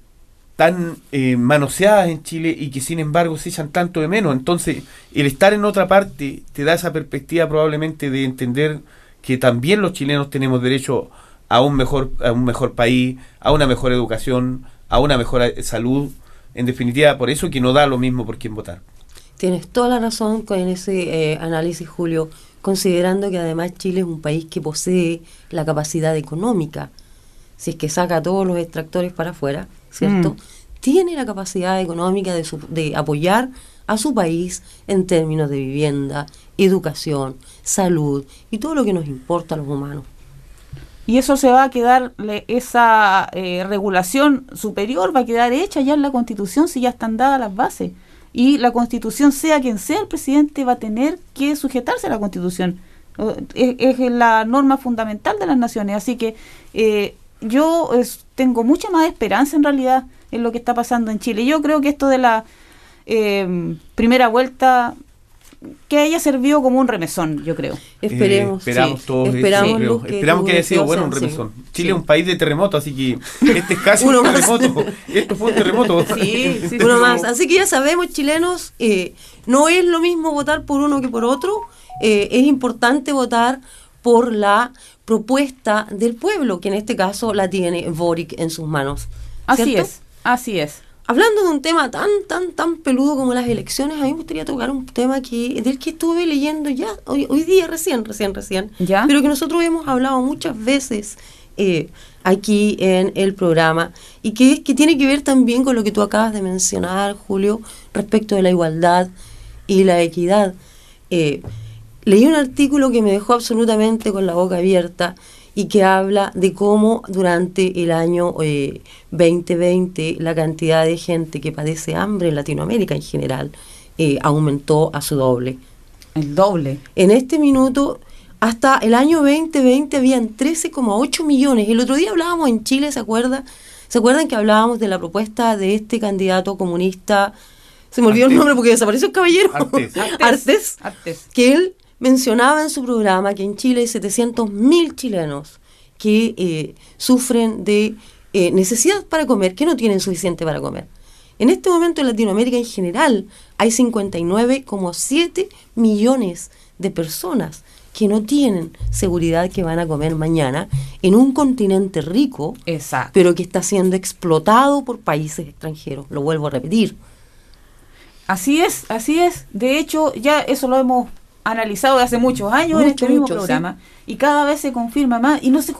tan eh, manoseadas en Chile y que sin embargo se echan tanto de menos. Entonces, el estar en otra parte te da esa perspectiva probablemente de entender que también los chilenos tenemos derecho a un mejor a un mejor país, a una mejor educación, a una mejor eh, salud. En definitiva, por eso que no da lo mismo por quién votar. Tienes toda la razón con ese eh, análisis, Julio, considerando que además Chile es un país que posee la capacidad económica, si es que saca todos los extractores para afuera, ¿cierto? Mm. Tiene la capacidad económica de, su- de apoyar a su país en términos de vivienda, educación, salud y todo lo que nos importa a los humanos. Y eso se va a quedar, esa eh, regulación superior va a quedar hecha ya en la Constitución si ya están dadas las bases. Y la Constitución, sea quien sea el presidente, va a tener que sujetarse a la Constitución. Es, la norma fundamental de las naciones. Así que eh, yo tengo mucha más esperanza en realidad en lo que está pasando en Chile. Yo creo que esto de la eh, primera vuelta, que haya servido como un remesón, yo creo. Esperemos, Eh, esperamos sí, todos eso, esperamos, creo. Luz, que esperamos que haya sido bueno un remesón. Chile Sí. es un país de terremoto, así que <laughs> este es casi Uno un más. terremoto. <laughs> Esto fue un terremoto. Sí, sí, <laughs> uno más. Así que ya sabemos, chilenos, eh, no es lo mismo votar por uno que por otro. Eh, es importante votar por la propuesta del pueblo, que en este caso la tiene Boric en sus manos. Así es, así es. Hablando de un tema tan, tan, tan peludo como las elecciones, a mí me gustaría tocar un tema que del que estuve leyendo ya hoy, hoy día, recién, recién, recién, ¿Ya? pero que nosotros hemos hablado muchas veces eh, aquí en el programa y que, es- que tiene que ver también con lo que tú acabas de mencionar, Julio, respecto de la igualdad y la equidad. Eh, leí un artículo que me dejó absolutamente con la boca abierta y que habla de cómo durante el año eh, 2020 la cantidad de gente que padece hambre en Latinoamérica en general eh, aumentó a su doble. El doble. En este minuto, hasta el año 2020 habían 13,8 millones. El otro día hablábamos en Chile, ¿se acuerda? ¿Se acuerdan que hablábamos de la propuesta de este candidato comunista? Se me olvidó el nombre porque desapareció el caballero. Artés. <laughs> Artés. Artés. Que él mencionaba en su programa que en Chile hay 700 mil chilenos que eh, sufren de eh, necesidad para comer, que no tienen suficiente para comer. En este momento en Latinoamérica en general hay 59,7 millones de personas que no tienen seguridad que van a comer mañana en un continente rico, Exacto. pero que está siendo explotado por países extranjeros. Lo vuelvo a repetir. Así es, así es. De hecho, ya eso lo hemos analizado de hace muchos años en este mismo mucho, programa y cada vez se confirma más y no se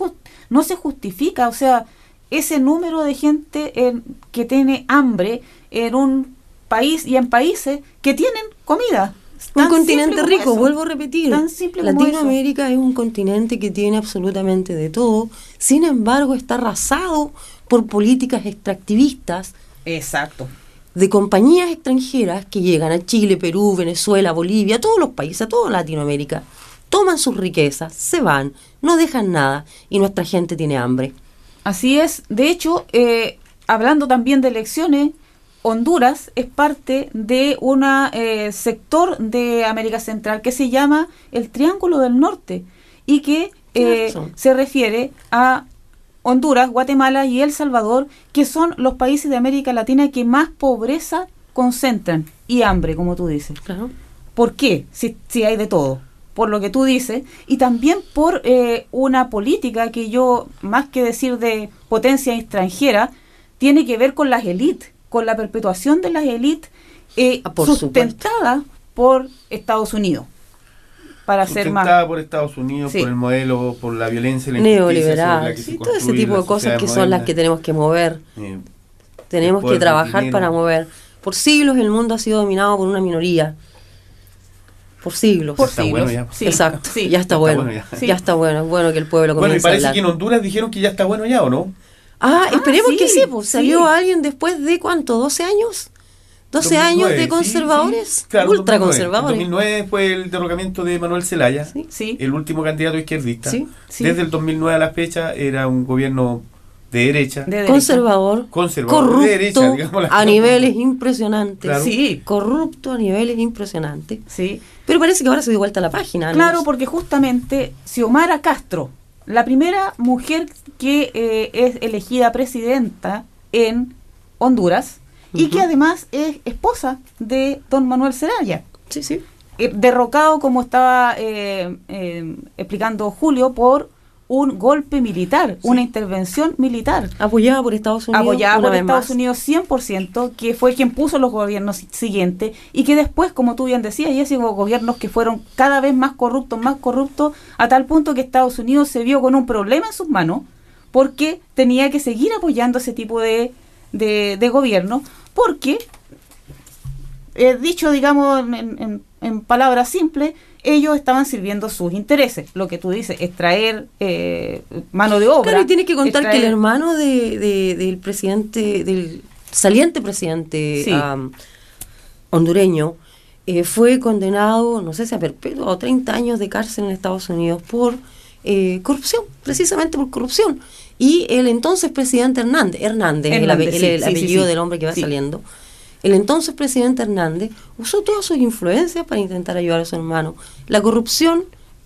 no se justifica, o sea, ese número de gente en- que tiene hambre en un país y en países que tienen comida. Un continente rico, eso. vuelvo a repetir. Tan simple Latinoamérica es un continente que tiene absolutamente de todo. Sin embargo, está arrasado por políticas extractivistas Exacto. De compañías extranjeras que llegan a Chile, Perú, Venezuela, Bolivia, a todos los países, a toda Latinoamérica. Toman sus riquezas, se van, no dejan nada y nuestra gente tiene hambre. Así es. De hecho, eh, hablando también de elecciones, Honduras es parte de un sector de América Central que se llama el Triángulo del Norte y que eh, se refiere a Honduras, Guatemala y El Salvador, que son los países de América Latina que más pobreza concentran y hambre, como tú dices. Claro. ¿Por qué? Si, si hay de todo. Por lo que tú dices. Y también por eh, una política que yo, más que decir de potencia extranjera, tiene que ver con las élites, con la perpetuación de las élites eh, Ah, por sustentada por Estados Unidos. Para ser más... por Estados Unidos, Sí. por el modelo, por la violencia la Neoliberal, sí, todo ese tipo de cosas que son las moderna. que tenemos que mover. Eh, Tenemos que trabajar para mover. Por siglos el mundo ha sido dominado por una minoría. Por siglos. Por Está siglos. bueno ya. Sí, Exacto. sí. Ya está está bueno. bueno ya. ya. Sí. está bueno. Es bueno que el pueblo Bueno, y comience a parece hablar. que en Honduras dijeron que ya está bueno ya, ¿o no? Ah, Ah, esperemos sí, que sí. Pues, sí. salió alguien después de cuánto, 12 años. 12 años 2009, de sí, conservadores. sí, claro, ultra 2009. conservadores. En 2009 fue el derrocamiento de Manuel Zelaya, Sí. Sí. el último candidato izquierdista. Sí, sí. Desde el 2009 a la fecha era un gobierno de derecha, De derecha. Conservador. conservador, corrupto de derecha, digamos a cosas. niveles impresionantes. Claro. Sí. Corrupto a niveles impresionantes. Sí. Pero parece que ahora se dio vuelta la página. ¿no? Claro, porque justamente Xiomara Castro, la primera mujer que eh, es elegida presidenta en Honduras y que además es esposa de don Manuel Zelaya, Sí, sí. eh, derrocado, como estaba eh, eh, explicando Julio, por un golpe militar, una intervención militar. Apoyada por Estados Unidos. apoyada por Estados más. Unidos 100%, que fue quien puso los gobiernos si- siguientes y que después, como tú bien decías, Jessy, hubo gobiernos que fueron cada vez más corruptos, más corruptos, a tal punto que Estados Unidos se vio con un problema en sus manos porque tenía que seguir apoyando ese tipo de, de, de gobierno, porque, eh, dicho, digamos, en, en- en palabras simples, ellos estaban sirviendo sus intereses. Lo que tú dices, extraer eh, mano de obra. Claro, y tienes que contar que el hermano de, de- del presidente, del saliente presidente Sí. hondureño, eh, fue condenado, no sé si a perpetuo o 30 años de cárcel en Estados Unidos por eh, corrupción, precisamente por corrupción. Y el entonces presidente Hernández, Hernández, el, Hernández, ape- el- sí, el sí, sí, apellido sí. del hombre que va saliendo, el entonces presidente Hernández usó todas sus influencias para intentar ayudar a su hermano. La corrupción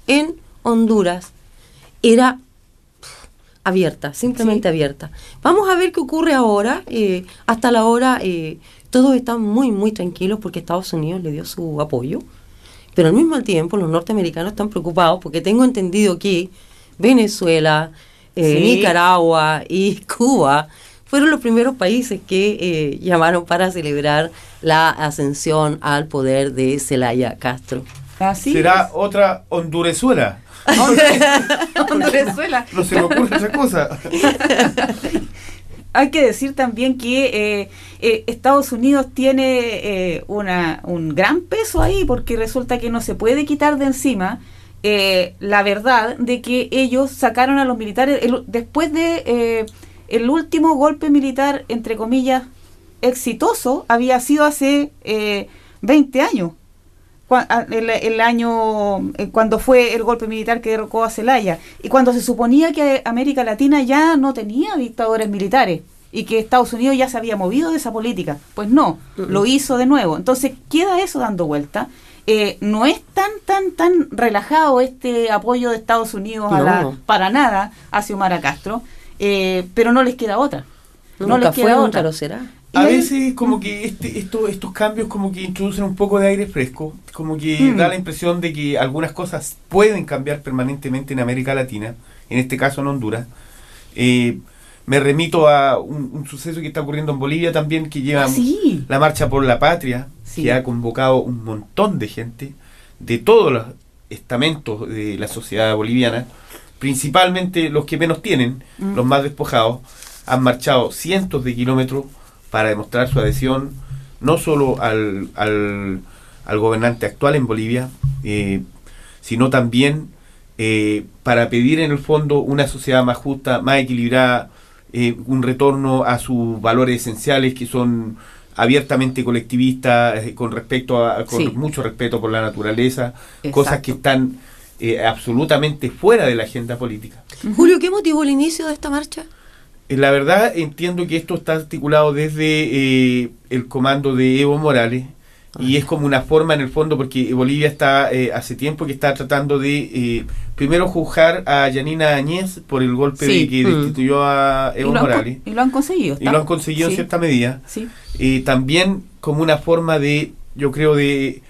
en Honduras era abierta, simplemente abierta. Vamos a ver qué ocurre ahora. eh, hasta la hora eh, todos están muy, muy tranquilos porque Estados Unidos le dio su apoyo. Pero al mismo tiempo los norteamericanos están preocupados porque tengo entendido que Venezuela, eh, Sí. Nicaragua y <laughs> Cuba fueron los primeros países que eh, llamaron para celebrar la ascensión al poder de Zelaya Castro. Así Será otra Hondurezuela. <laughs> Venezuela. <laughs> No se me ocurre otra cosa. Hay que decir también que eh, eh, Estados Unidos tiene eh, una, un gran peso ahí porque resulta que no se puede quitar de encima eh, la verdad de que ellos sacaron a los militares el- después de eh, el último golpe militar entre comillas exitoso había sido hace eh, 20 años el, el año eh, cuando fue el golpe militar que derrocó a Zelaya y cuando se suponía que América Latina ya no tenía dictadores militares y que Estados Unidos ya se había movido de esa política. Pues no, lo hizo de nuevo. Entonces queda eso dando vuelta. Eh, no es tan, tan, tan relajado este apoyo de Estados Unidos a la, para nada a Xiomara Castro, eh, pero no les queda otra. No Nunca les fue, queda nunca otra. lo será. A veces como que este, esto, estos cambios como que introducen un poco de aire fresco, como que Mm. da la impresión de que algunas cosas pueden cambiar permanentemente en América Latina, en este caso en Honduras. Eh, me remito a un, un suceso que está ocurriendo en Bolivia también, que lleva Ah, sí. la marcha por la patria, Sí. que ha convocado un montón de gente de todos los estamentos de la sociedad boliviana, principalmente los que menos tienen, Mm. los más despojados, han marchado cientos de kilómetros para demostrar su adhesión no solo al, al, al gobernante actual en Bolivia, eh, sino también eh, para pedir en el fondo una sociedad más justa, más equilibrada, eh, un retorno a sus valores esenciales que son abiertamente colectivistas, eh, con respecto a, con Sí. mucho respeto por la naturaleza, Exacto. cosas que están eh, absolutamente fuera de la agenda política. Julio, ¿qué motivó el inicio de esta marcha? La verdad entiendo que esto está articulado desde eh, el comando de Evo Morales y es como una forma en el fondo porque Bolivia está eh, hace tiempo que está tratando de eh, primero juzgar a Yanina Añez por el golpe Sí. de que Mm. destituyó a Y Evo Morales y lo han conseguido. y ¿está? lo han conseguido en cierta medida. Sí. Eh, también como una forma de, yo creo, de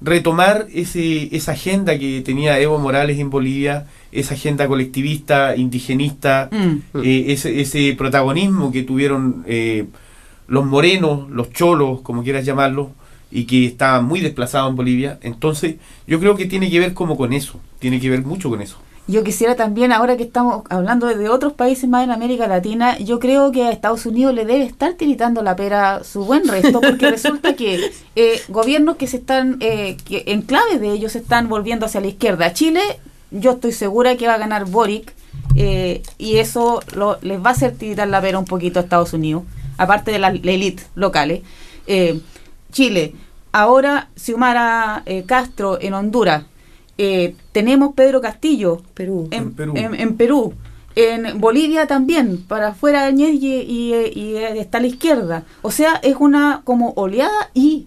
retomar ese, esa agenda que tenía Evo Morales en Bolivia, esa agenda colectivista, indigenista, Mm. eh, ese, ese protagonismo que tuvieron eh, los morenos, los cholos, como quieras llamarlos, y que estaban muy desplazados en Bolivia. Entonces, yo creo que tiene que ver como con eso, tiene que ver mucho con eso. Yo quisiera también, ahora que estamos hablando de otros países más en América Latina, yo creo que a Estados Unidos le debe estar tiritando la pera su buen resto, porque resulta que <laughs> eh, gobiernos que se están, eh, que en clave de ellos se están volviendo hacia la izquierda. Chile, yo estoy segura que va a ganar Boric, eh, y eso lo- les va a hacer tiritar la pera un poquito a Estados Unidos, aparte de las la élite locales. Eh, Chile, ahora Xiomara eh, Castro en Honduras, eh, tenemos Pedro Castillo Perú. en, En Perú. en- en Perú. En Bolivia también, para afuera de Añez y, y- y, eh, está a la izquierda. O sea, es una como oleada y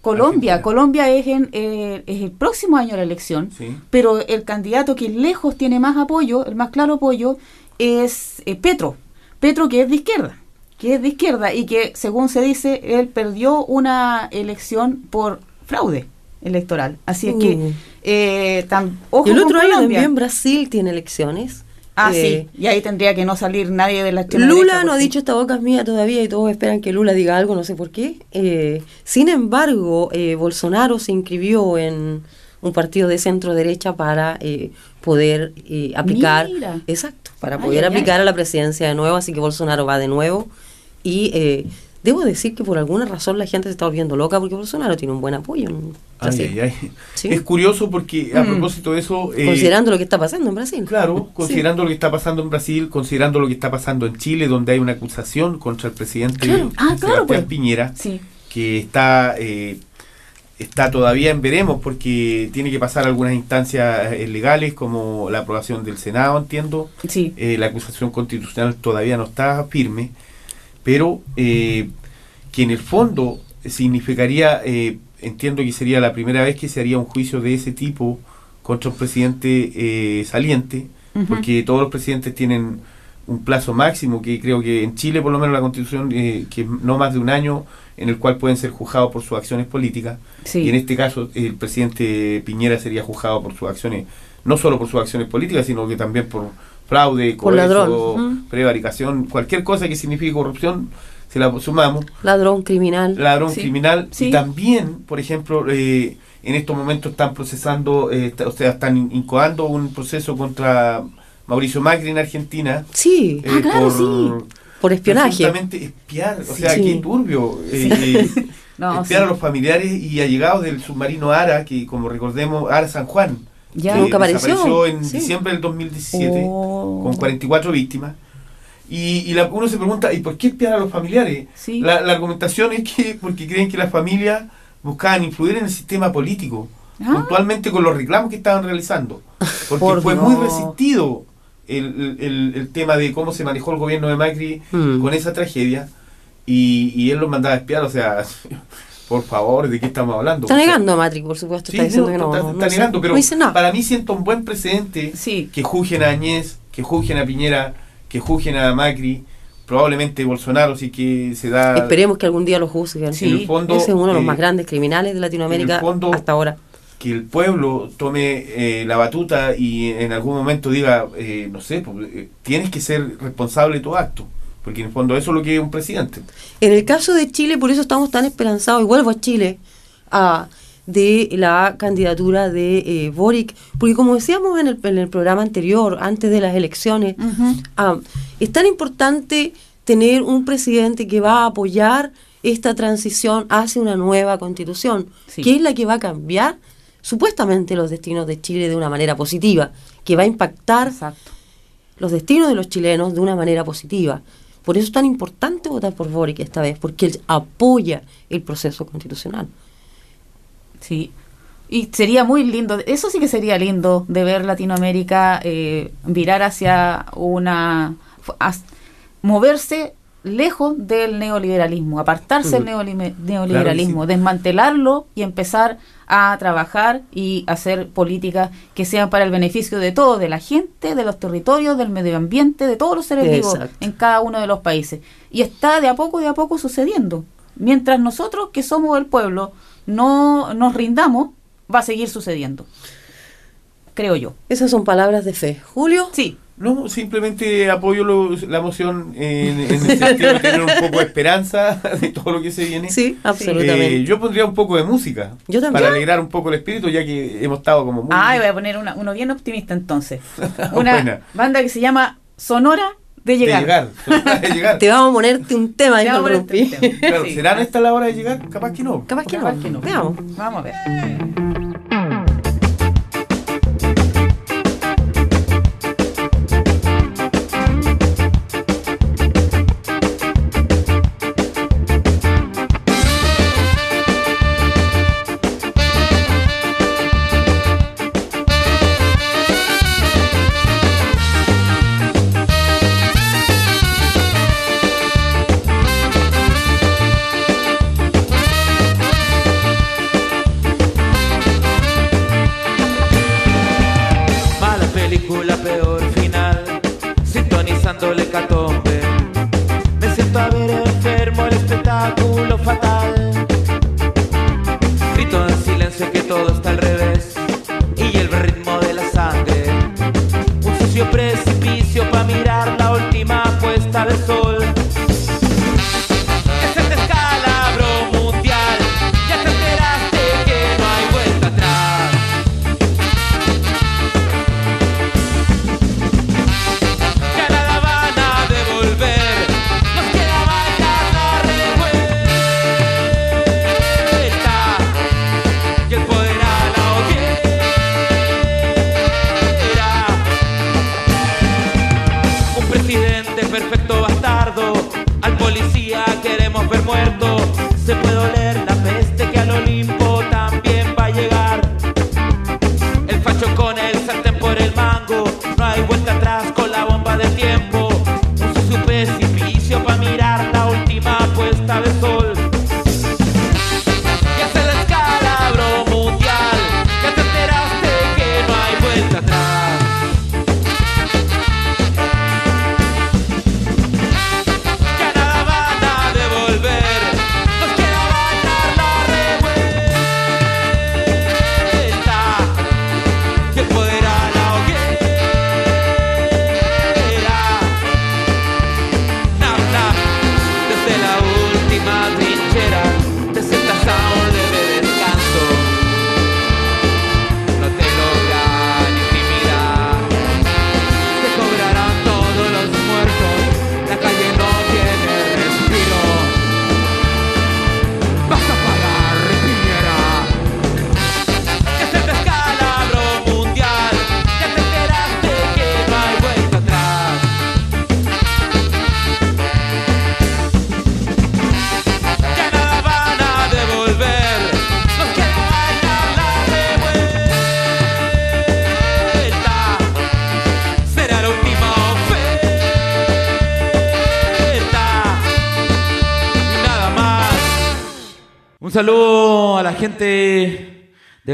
Colombia. Argentina. Colombia es, en, eh, es el próximo año la elección, Sí. pero el candidato que lejos tiene más apoyo, el más claro apoyo, es eh, Petro. Petro que es de izquierda, que es de izquierda y que según se dice, él perdió una elección por fraude electoral. Así es que, Uh. eh, tam- ojo Y el otro año también Brasil tiene elecciones. Ah, Eh, sí. Y ahí tendría que no salir nadie de la Lula derecha, no ha porque- dicho esta boca es mía todavía y todos esperan que Lula diga algo, no sé por qué. Eh, sin embargo, eh, Bolsonaro se inscribió en un partido de centro derecha para eh, poder eh, aplicar, Mira. exacto, para poder ay, aplicar ay. a la presidencia de nuevo, así que Bolsonaro va de nuevo y eh, debo decir que por alguna razón la gente se está volviendo loca porque Bolsonaro tiene un buen apoyo en Ay, Brasil, ay, ay. Sí. Es curioso porque a Mm. propósito de eso... eh, considerando lo que está pasando en Brasil. Claro, considerando lo que está pasando en Brasil, considerando lo que está pasando en Chile, donde hay una acusación contra el presidente Claro. Ah, claro, pues. Piñera, Sí. que está eh, está todavía en veremos porque tiene que pasar algunas instancias eh, legales como la aprobación del Senado, entiendo. Sí. Eh, la acusación constitucional todavía no está firme, pero eh, que en el fondo significaría, eh, entiendo que sería la primera vez que se haría un juicio de ese tipo contra un presidente eh, saliente, porque todos los presidentes tienen un plazo máximo, que creo que en Chile por lo menos la constitución, eh, que no más de un año, en el cual pueden ser juzgados por sus acciones políticas. Sí. Y en este caso el presidente Piñera sería juzgado por sus acciones, no solo por sus acciones políticas, sino que también por fraude, cohecho. Ujú. prevaricación, cualquier cosa que signifique corrupción, se la sumamos. Ladrón, criminal. Ladrón Sí. criminal. Sí. Y también, por ejemplo, eh, en estos momentos están procesando, eh, o sea, están in- incoando un proceso contra Mauricio Macri en Argentina. Sí, eh, Ah, claro, por, sí. por espionaje. presuntamente espiar, o sea, qué turbio. eh, <laughs> No, espiar a los familiares y allegados del submarino Ara, que como recordemos, Ara San Juan, Ya. que Nunca apareció, desapareció en sí. diciembre del 2017 Oh. con 44 víctimas. Y, y la- uno se pregunta, ¿y por qué espiar a los familiares? Sí. La, la argumentación es que porque creen que las familias buscaban influir en el sistema político, Ah. puntualmente con los reclamos que estaban realizando. Porque Por fue muy resistido el, el- el tema de cómo se manejó el gobierno de Macri Mm. con esa tragedia y, y él los mandaba a espiar, o sea, por favor, ¿de qué estamos hablando? Está negando a Matrix, por supuesto. Sí, está diciendo no, que no. está, no está negando, pero dice para mí siento un buen precedente Sí. que juzguen a Añez, que juzguen a Piñera, que juzguen a Macri, probablemente Bolsonaro, sí que se da... Esperemos que algún día lo juzguen. Sí. en el fondo, Ese es uno de los eh, más grandes criminales de Latinoamérica fondo- hasta ahora. que el pueblo tome eh, la batuta y en algún momento diga, eh, no sé, pues, eh, tienes que ser responsable de tu acto, porque en el fondo eso es lo que es un presidente. En el caso de Chile, por eso estamos tan esperanzados, y vuelvo a Chile, ah, de la candidatura de eh, Boric, porque como decíamos en el, en el programa anterior, antes de las elecciones, ah, es tan importante tener un presidente que va a apoyar esta transición hacia una nueva constitución, Sí. que es la que va a cambiar supuestamente los destinos de Chile de una manera positiva, que va a impactar Exacto. los destinos de los chilenos de una manera positiva. Por eso es tan importante votar por Boric esta vez, porque él apoya el proceso constitucional. Sí. Y sería muy lindo, eso sí que sería lindo de ver Latinoamérica eh, virar hacia una... as- moverse lejos del neoliberalismo, apartarse del neolime- neoliberalismo, desmantelarlo y empezar a trabajar y hacer políticas que sean para el beneficio de todos, de la gente, de los territorios, del medio ambiente, de todos los seres vivos en cada uno de los países. Y está de a poco, de a poco sucediendo. Mientras nosotros, que somos el pueblo, no nos rindamos, va a seguir sucediendo. Creo yo. Esas son palabras de fe. Julio, Sí, No, simplemente apoyo lo- la moción en, en el sentido de tener un poco de esperanza <laughs> de todo lo que se viene. sí, absolutamente. Eh, yo pondría un poco de música. Yo también. Para alegrar un poco el espíritu, ya que hemos estado como muy. Ah, voy a poner una- uno bien optimista entonces. <laughs> Buena. Una banda que se llama Sonora de de Llegar. llegar. de llegar. <laughs> Te vamos a ponerte un tema, Te vamos a poner Rumpi. tema. Claro, Sí. ¿Será esta la hora de llegar? Capaz que no. Capaz que Capaz no. que no. Veamos. Vamos a ver.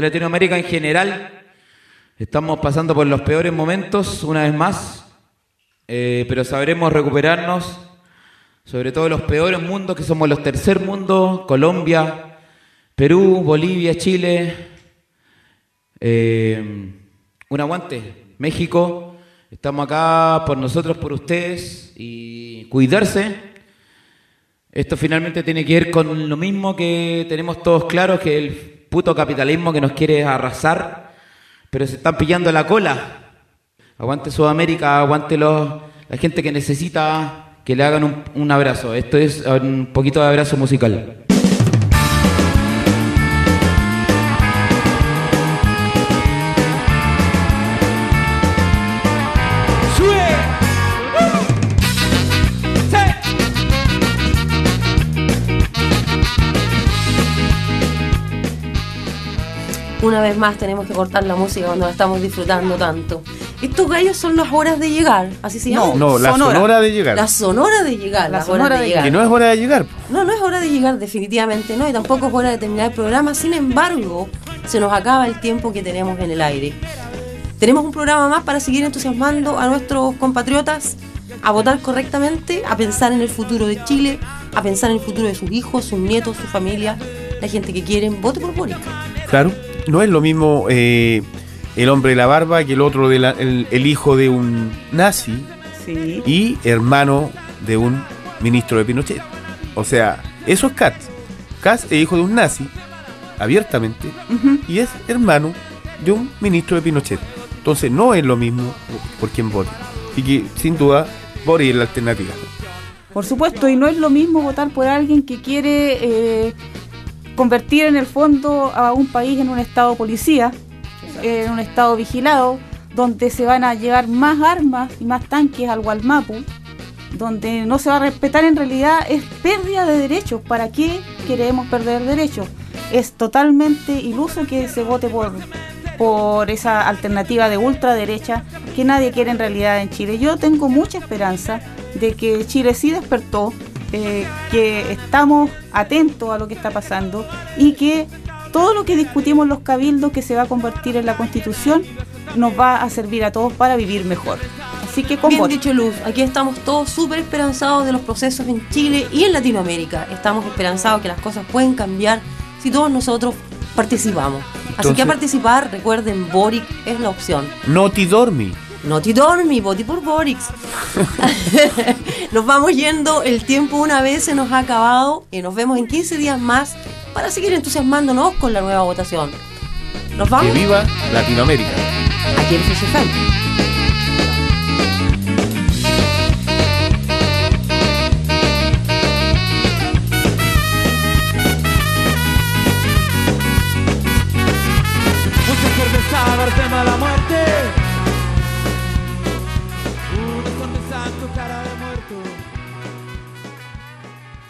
Latinoamérica en general. Estamos pasando por los peores momentos una vez más, eh, pero sabremos recuperarnos, sobre todo los peores mundos que somos los tercer mundo, Colombia, Perú, Bolivia, Chile. Eh, un aguante, México. Estamos acá por nosotros, por ustedes y cuidarse. Esto finalmente tiene que ver con lo mismo que tenemos todos claros, que el puto capitalismo que nos quiere arrasar, pero se están pillando la cola. Aguante Sudamérica, aguante los, la gente que necesita que le hagan un, un abrazo. Esto es un poquito de abrazo musical. Una vez más tenemos que cortar la música cuando la estamos disfrutando tanto. Estos gallos son las horas de llegar, así se llama. No, la sonora, Sonora. de llegar. La sonora de llegar, La las sonora horas de de llegar. Que no es hora de llegar. No, no es hora de llegar, definitivamente no, y tampoco es hora de terminar el programa. Sin embargo, se nos acaba el tiempo que tenemos en el aire. Tenemos un programa más para seguir entusiasmando a nuestros compatriotas a votar correctamente, a pensar en el futuro de Chile, a pensar en el futuro de sus hijos, sus nietos, su familia, la gente que quieren. Vote por Boric. Claro, no es lo mismo eh, el hombre de la barba que el otro, de la- el, el hijo de un nazi Sí. y hermano de un ministro de Pinochet. O sea, eso es Katz. Katz es hijo de un nazi, abiertamente, y es hermano de un ministro de Pinochet. Entonces no es lo mismo por quien vote. Así que, sin duda, Boris es la alternativa. Por supuesto, y no es lo mismo votar por alguien que quiere eh, convertir en el fondo a un país en un estado policía, en un estado vigilado, donde se van a llevar más armas y más tanques al Gualmapu, donde no se va a respetar en realidad es pérdida de derechos. ¿Para qué queremos perder derechos? Es totalmente iluso que se vote por, por esa alternativa de ultraderecha que nadie quiere en realidad en Chile. Yo tengo mucha esperanza de que Chile sí despertó, eh, que estamos atentos a lo que está pasando y que todo lo que discutimos en los cabildos que se va a convertir en la constitución nos va a servir a todos para vivir mejor. Así que con Bien dicho, Luz. Aquí estamos todos súper esperanzados de los procesos en Chile y en Latinoamérica. Estamos esperanzados que las cosas pueden cambiar si todos nosotros participamos. Así que a participar, recuerden, Boric es la opción. No ti dormi. No te dormi, voti por Boric. <laughs> nos vamos yendo, el tiempo una vez se nos ha acabado y nos vemos en 15 días más para seguir entusiasmándonos con la nueva votación. Nos Que vamos viva Latinoamérica. aquí en Fresh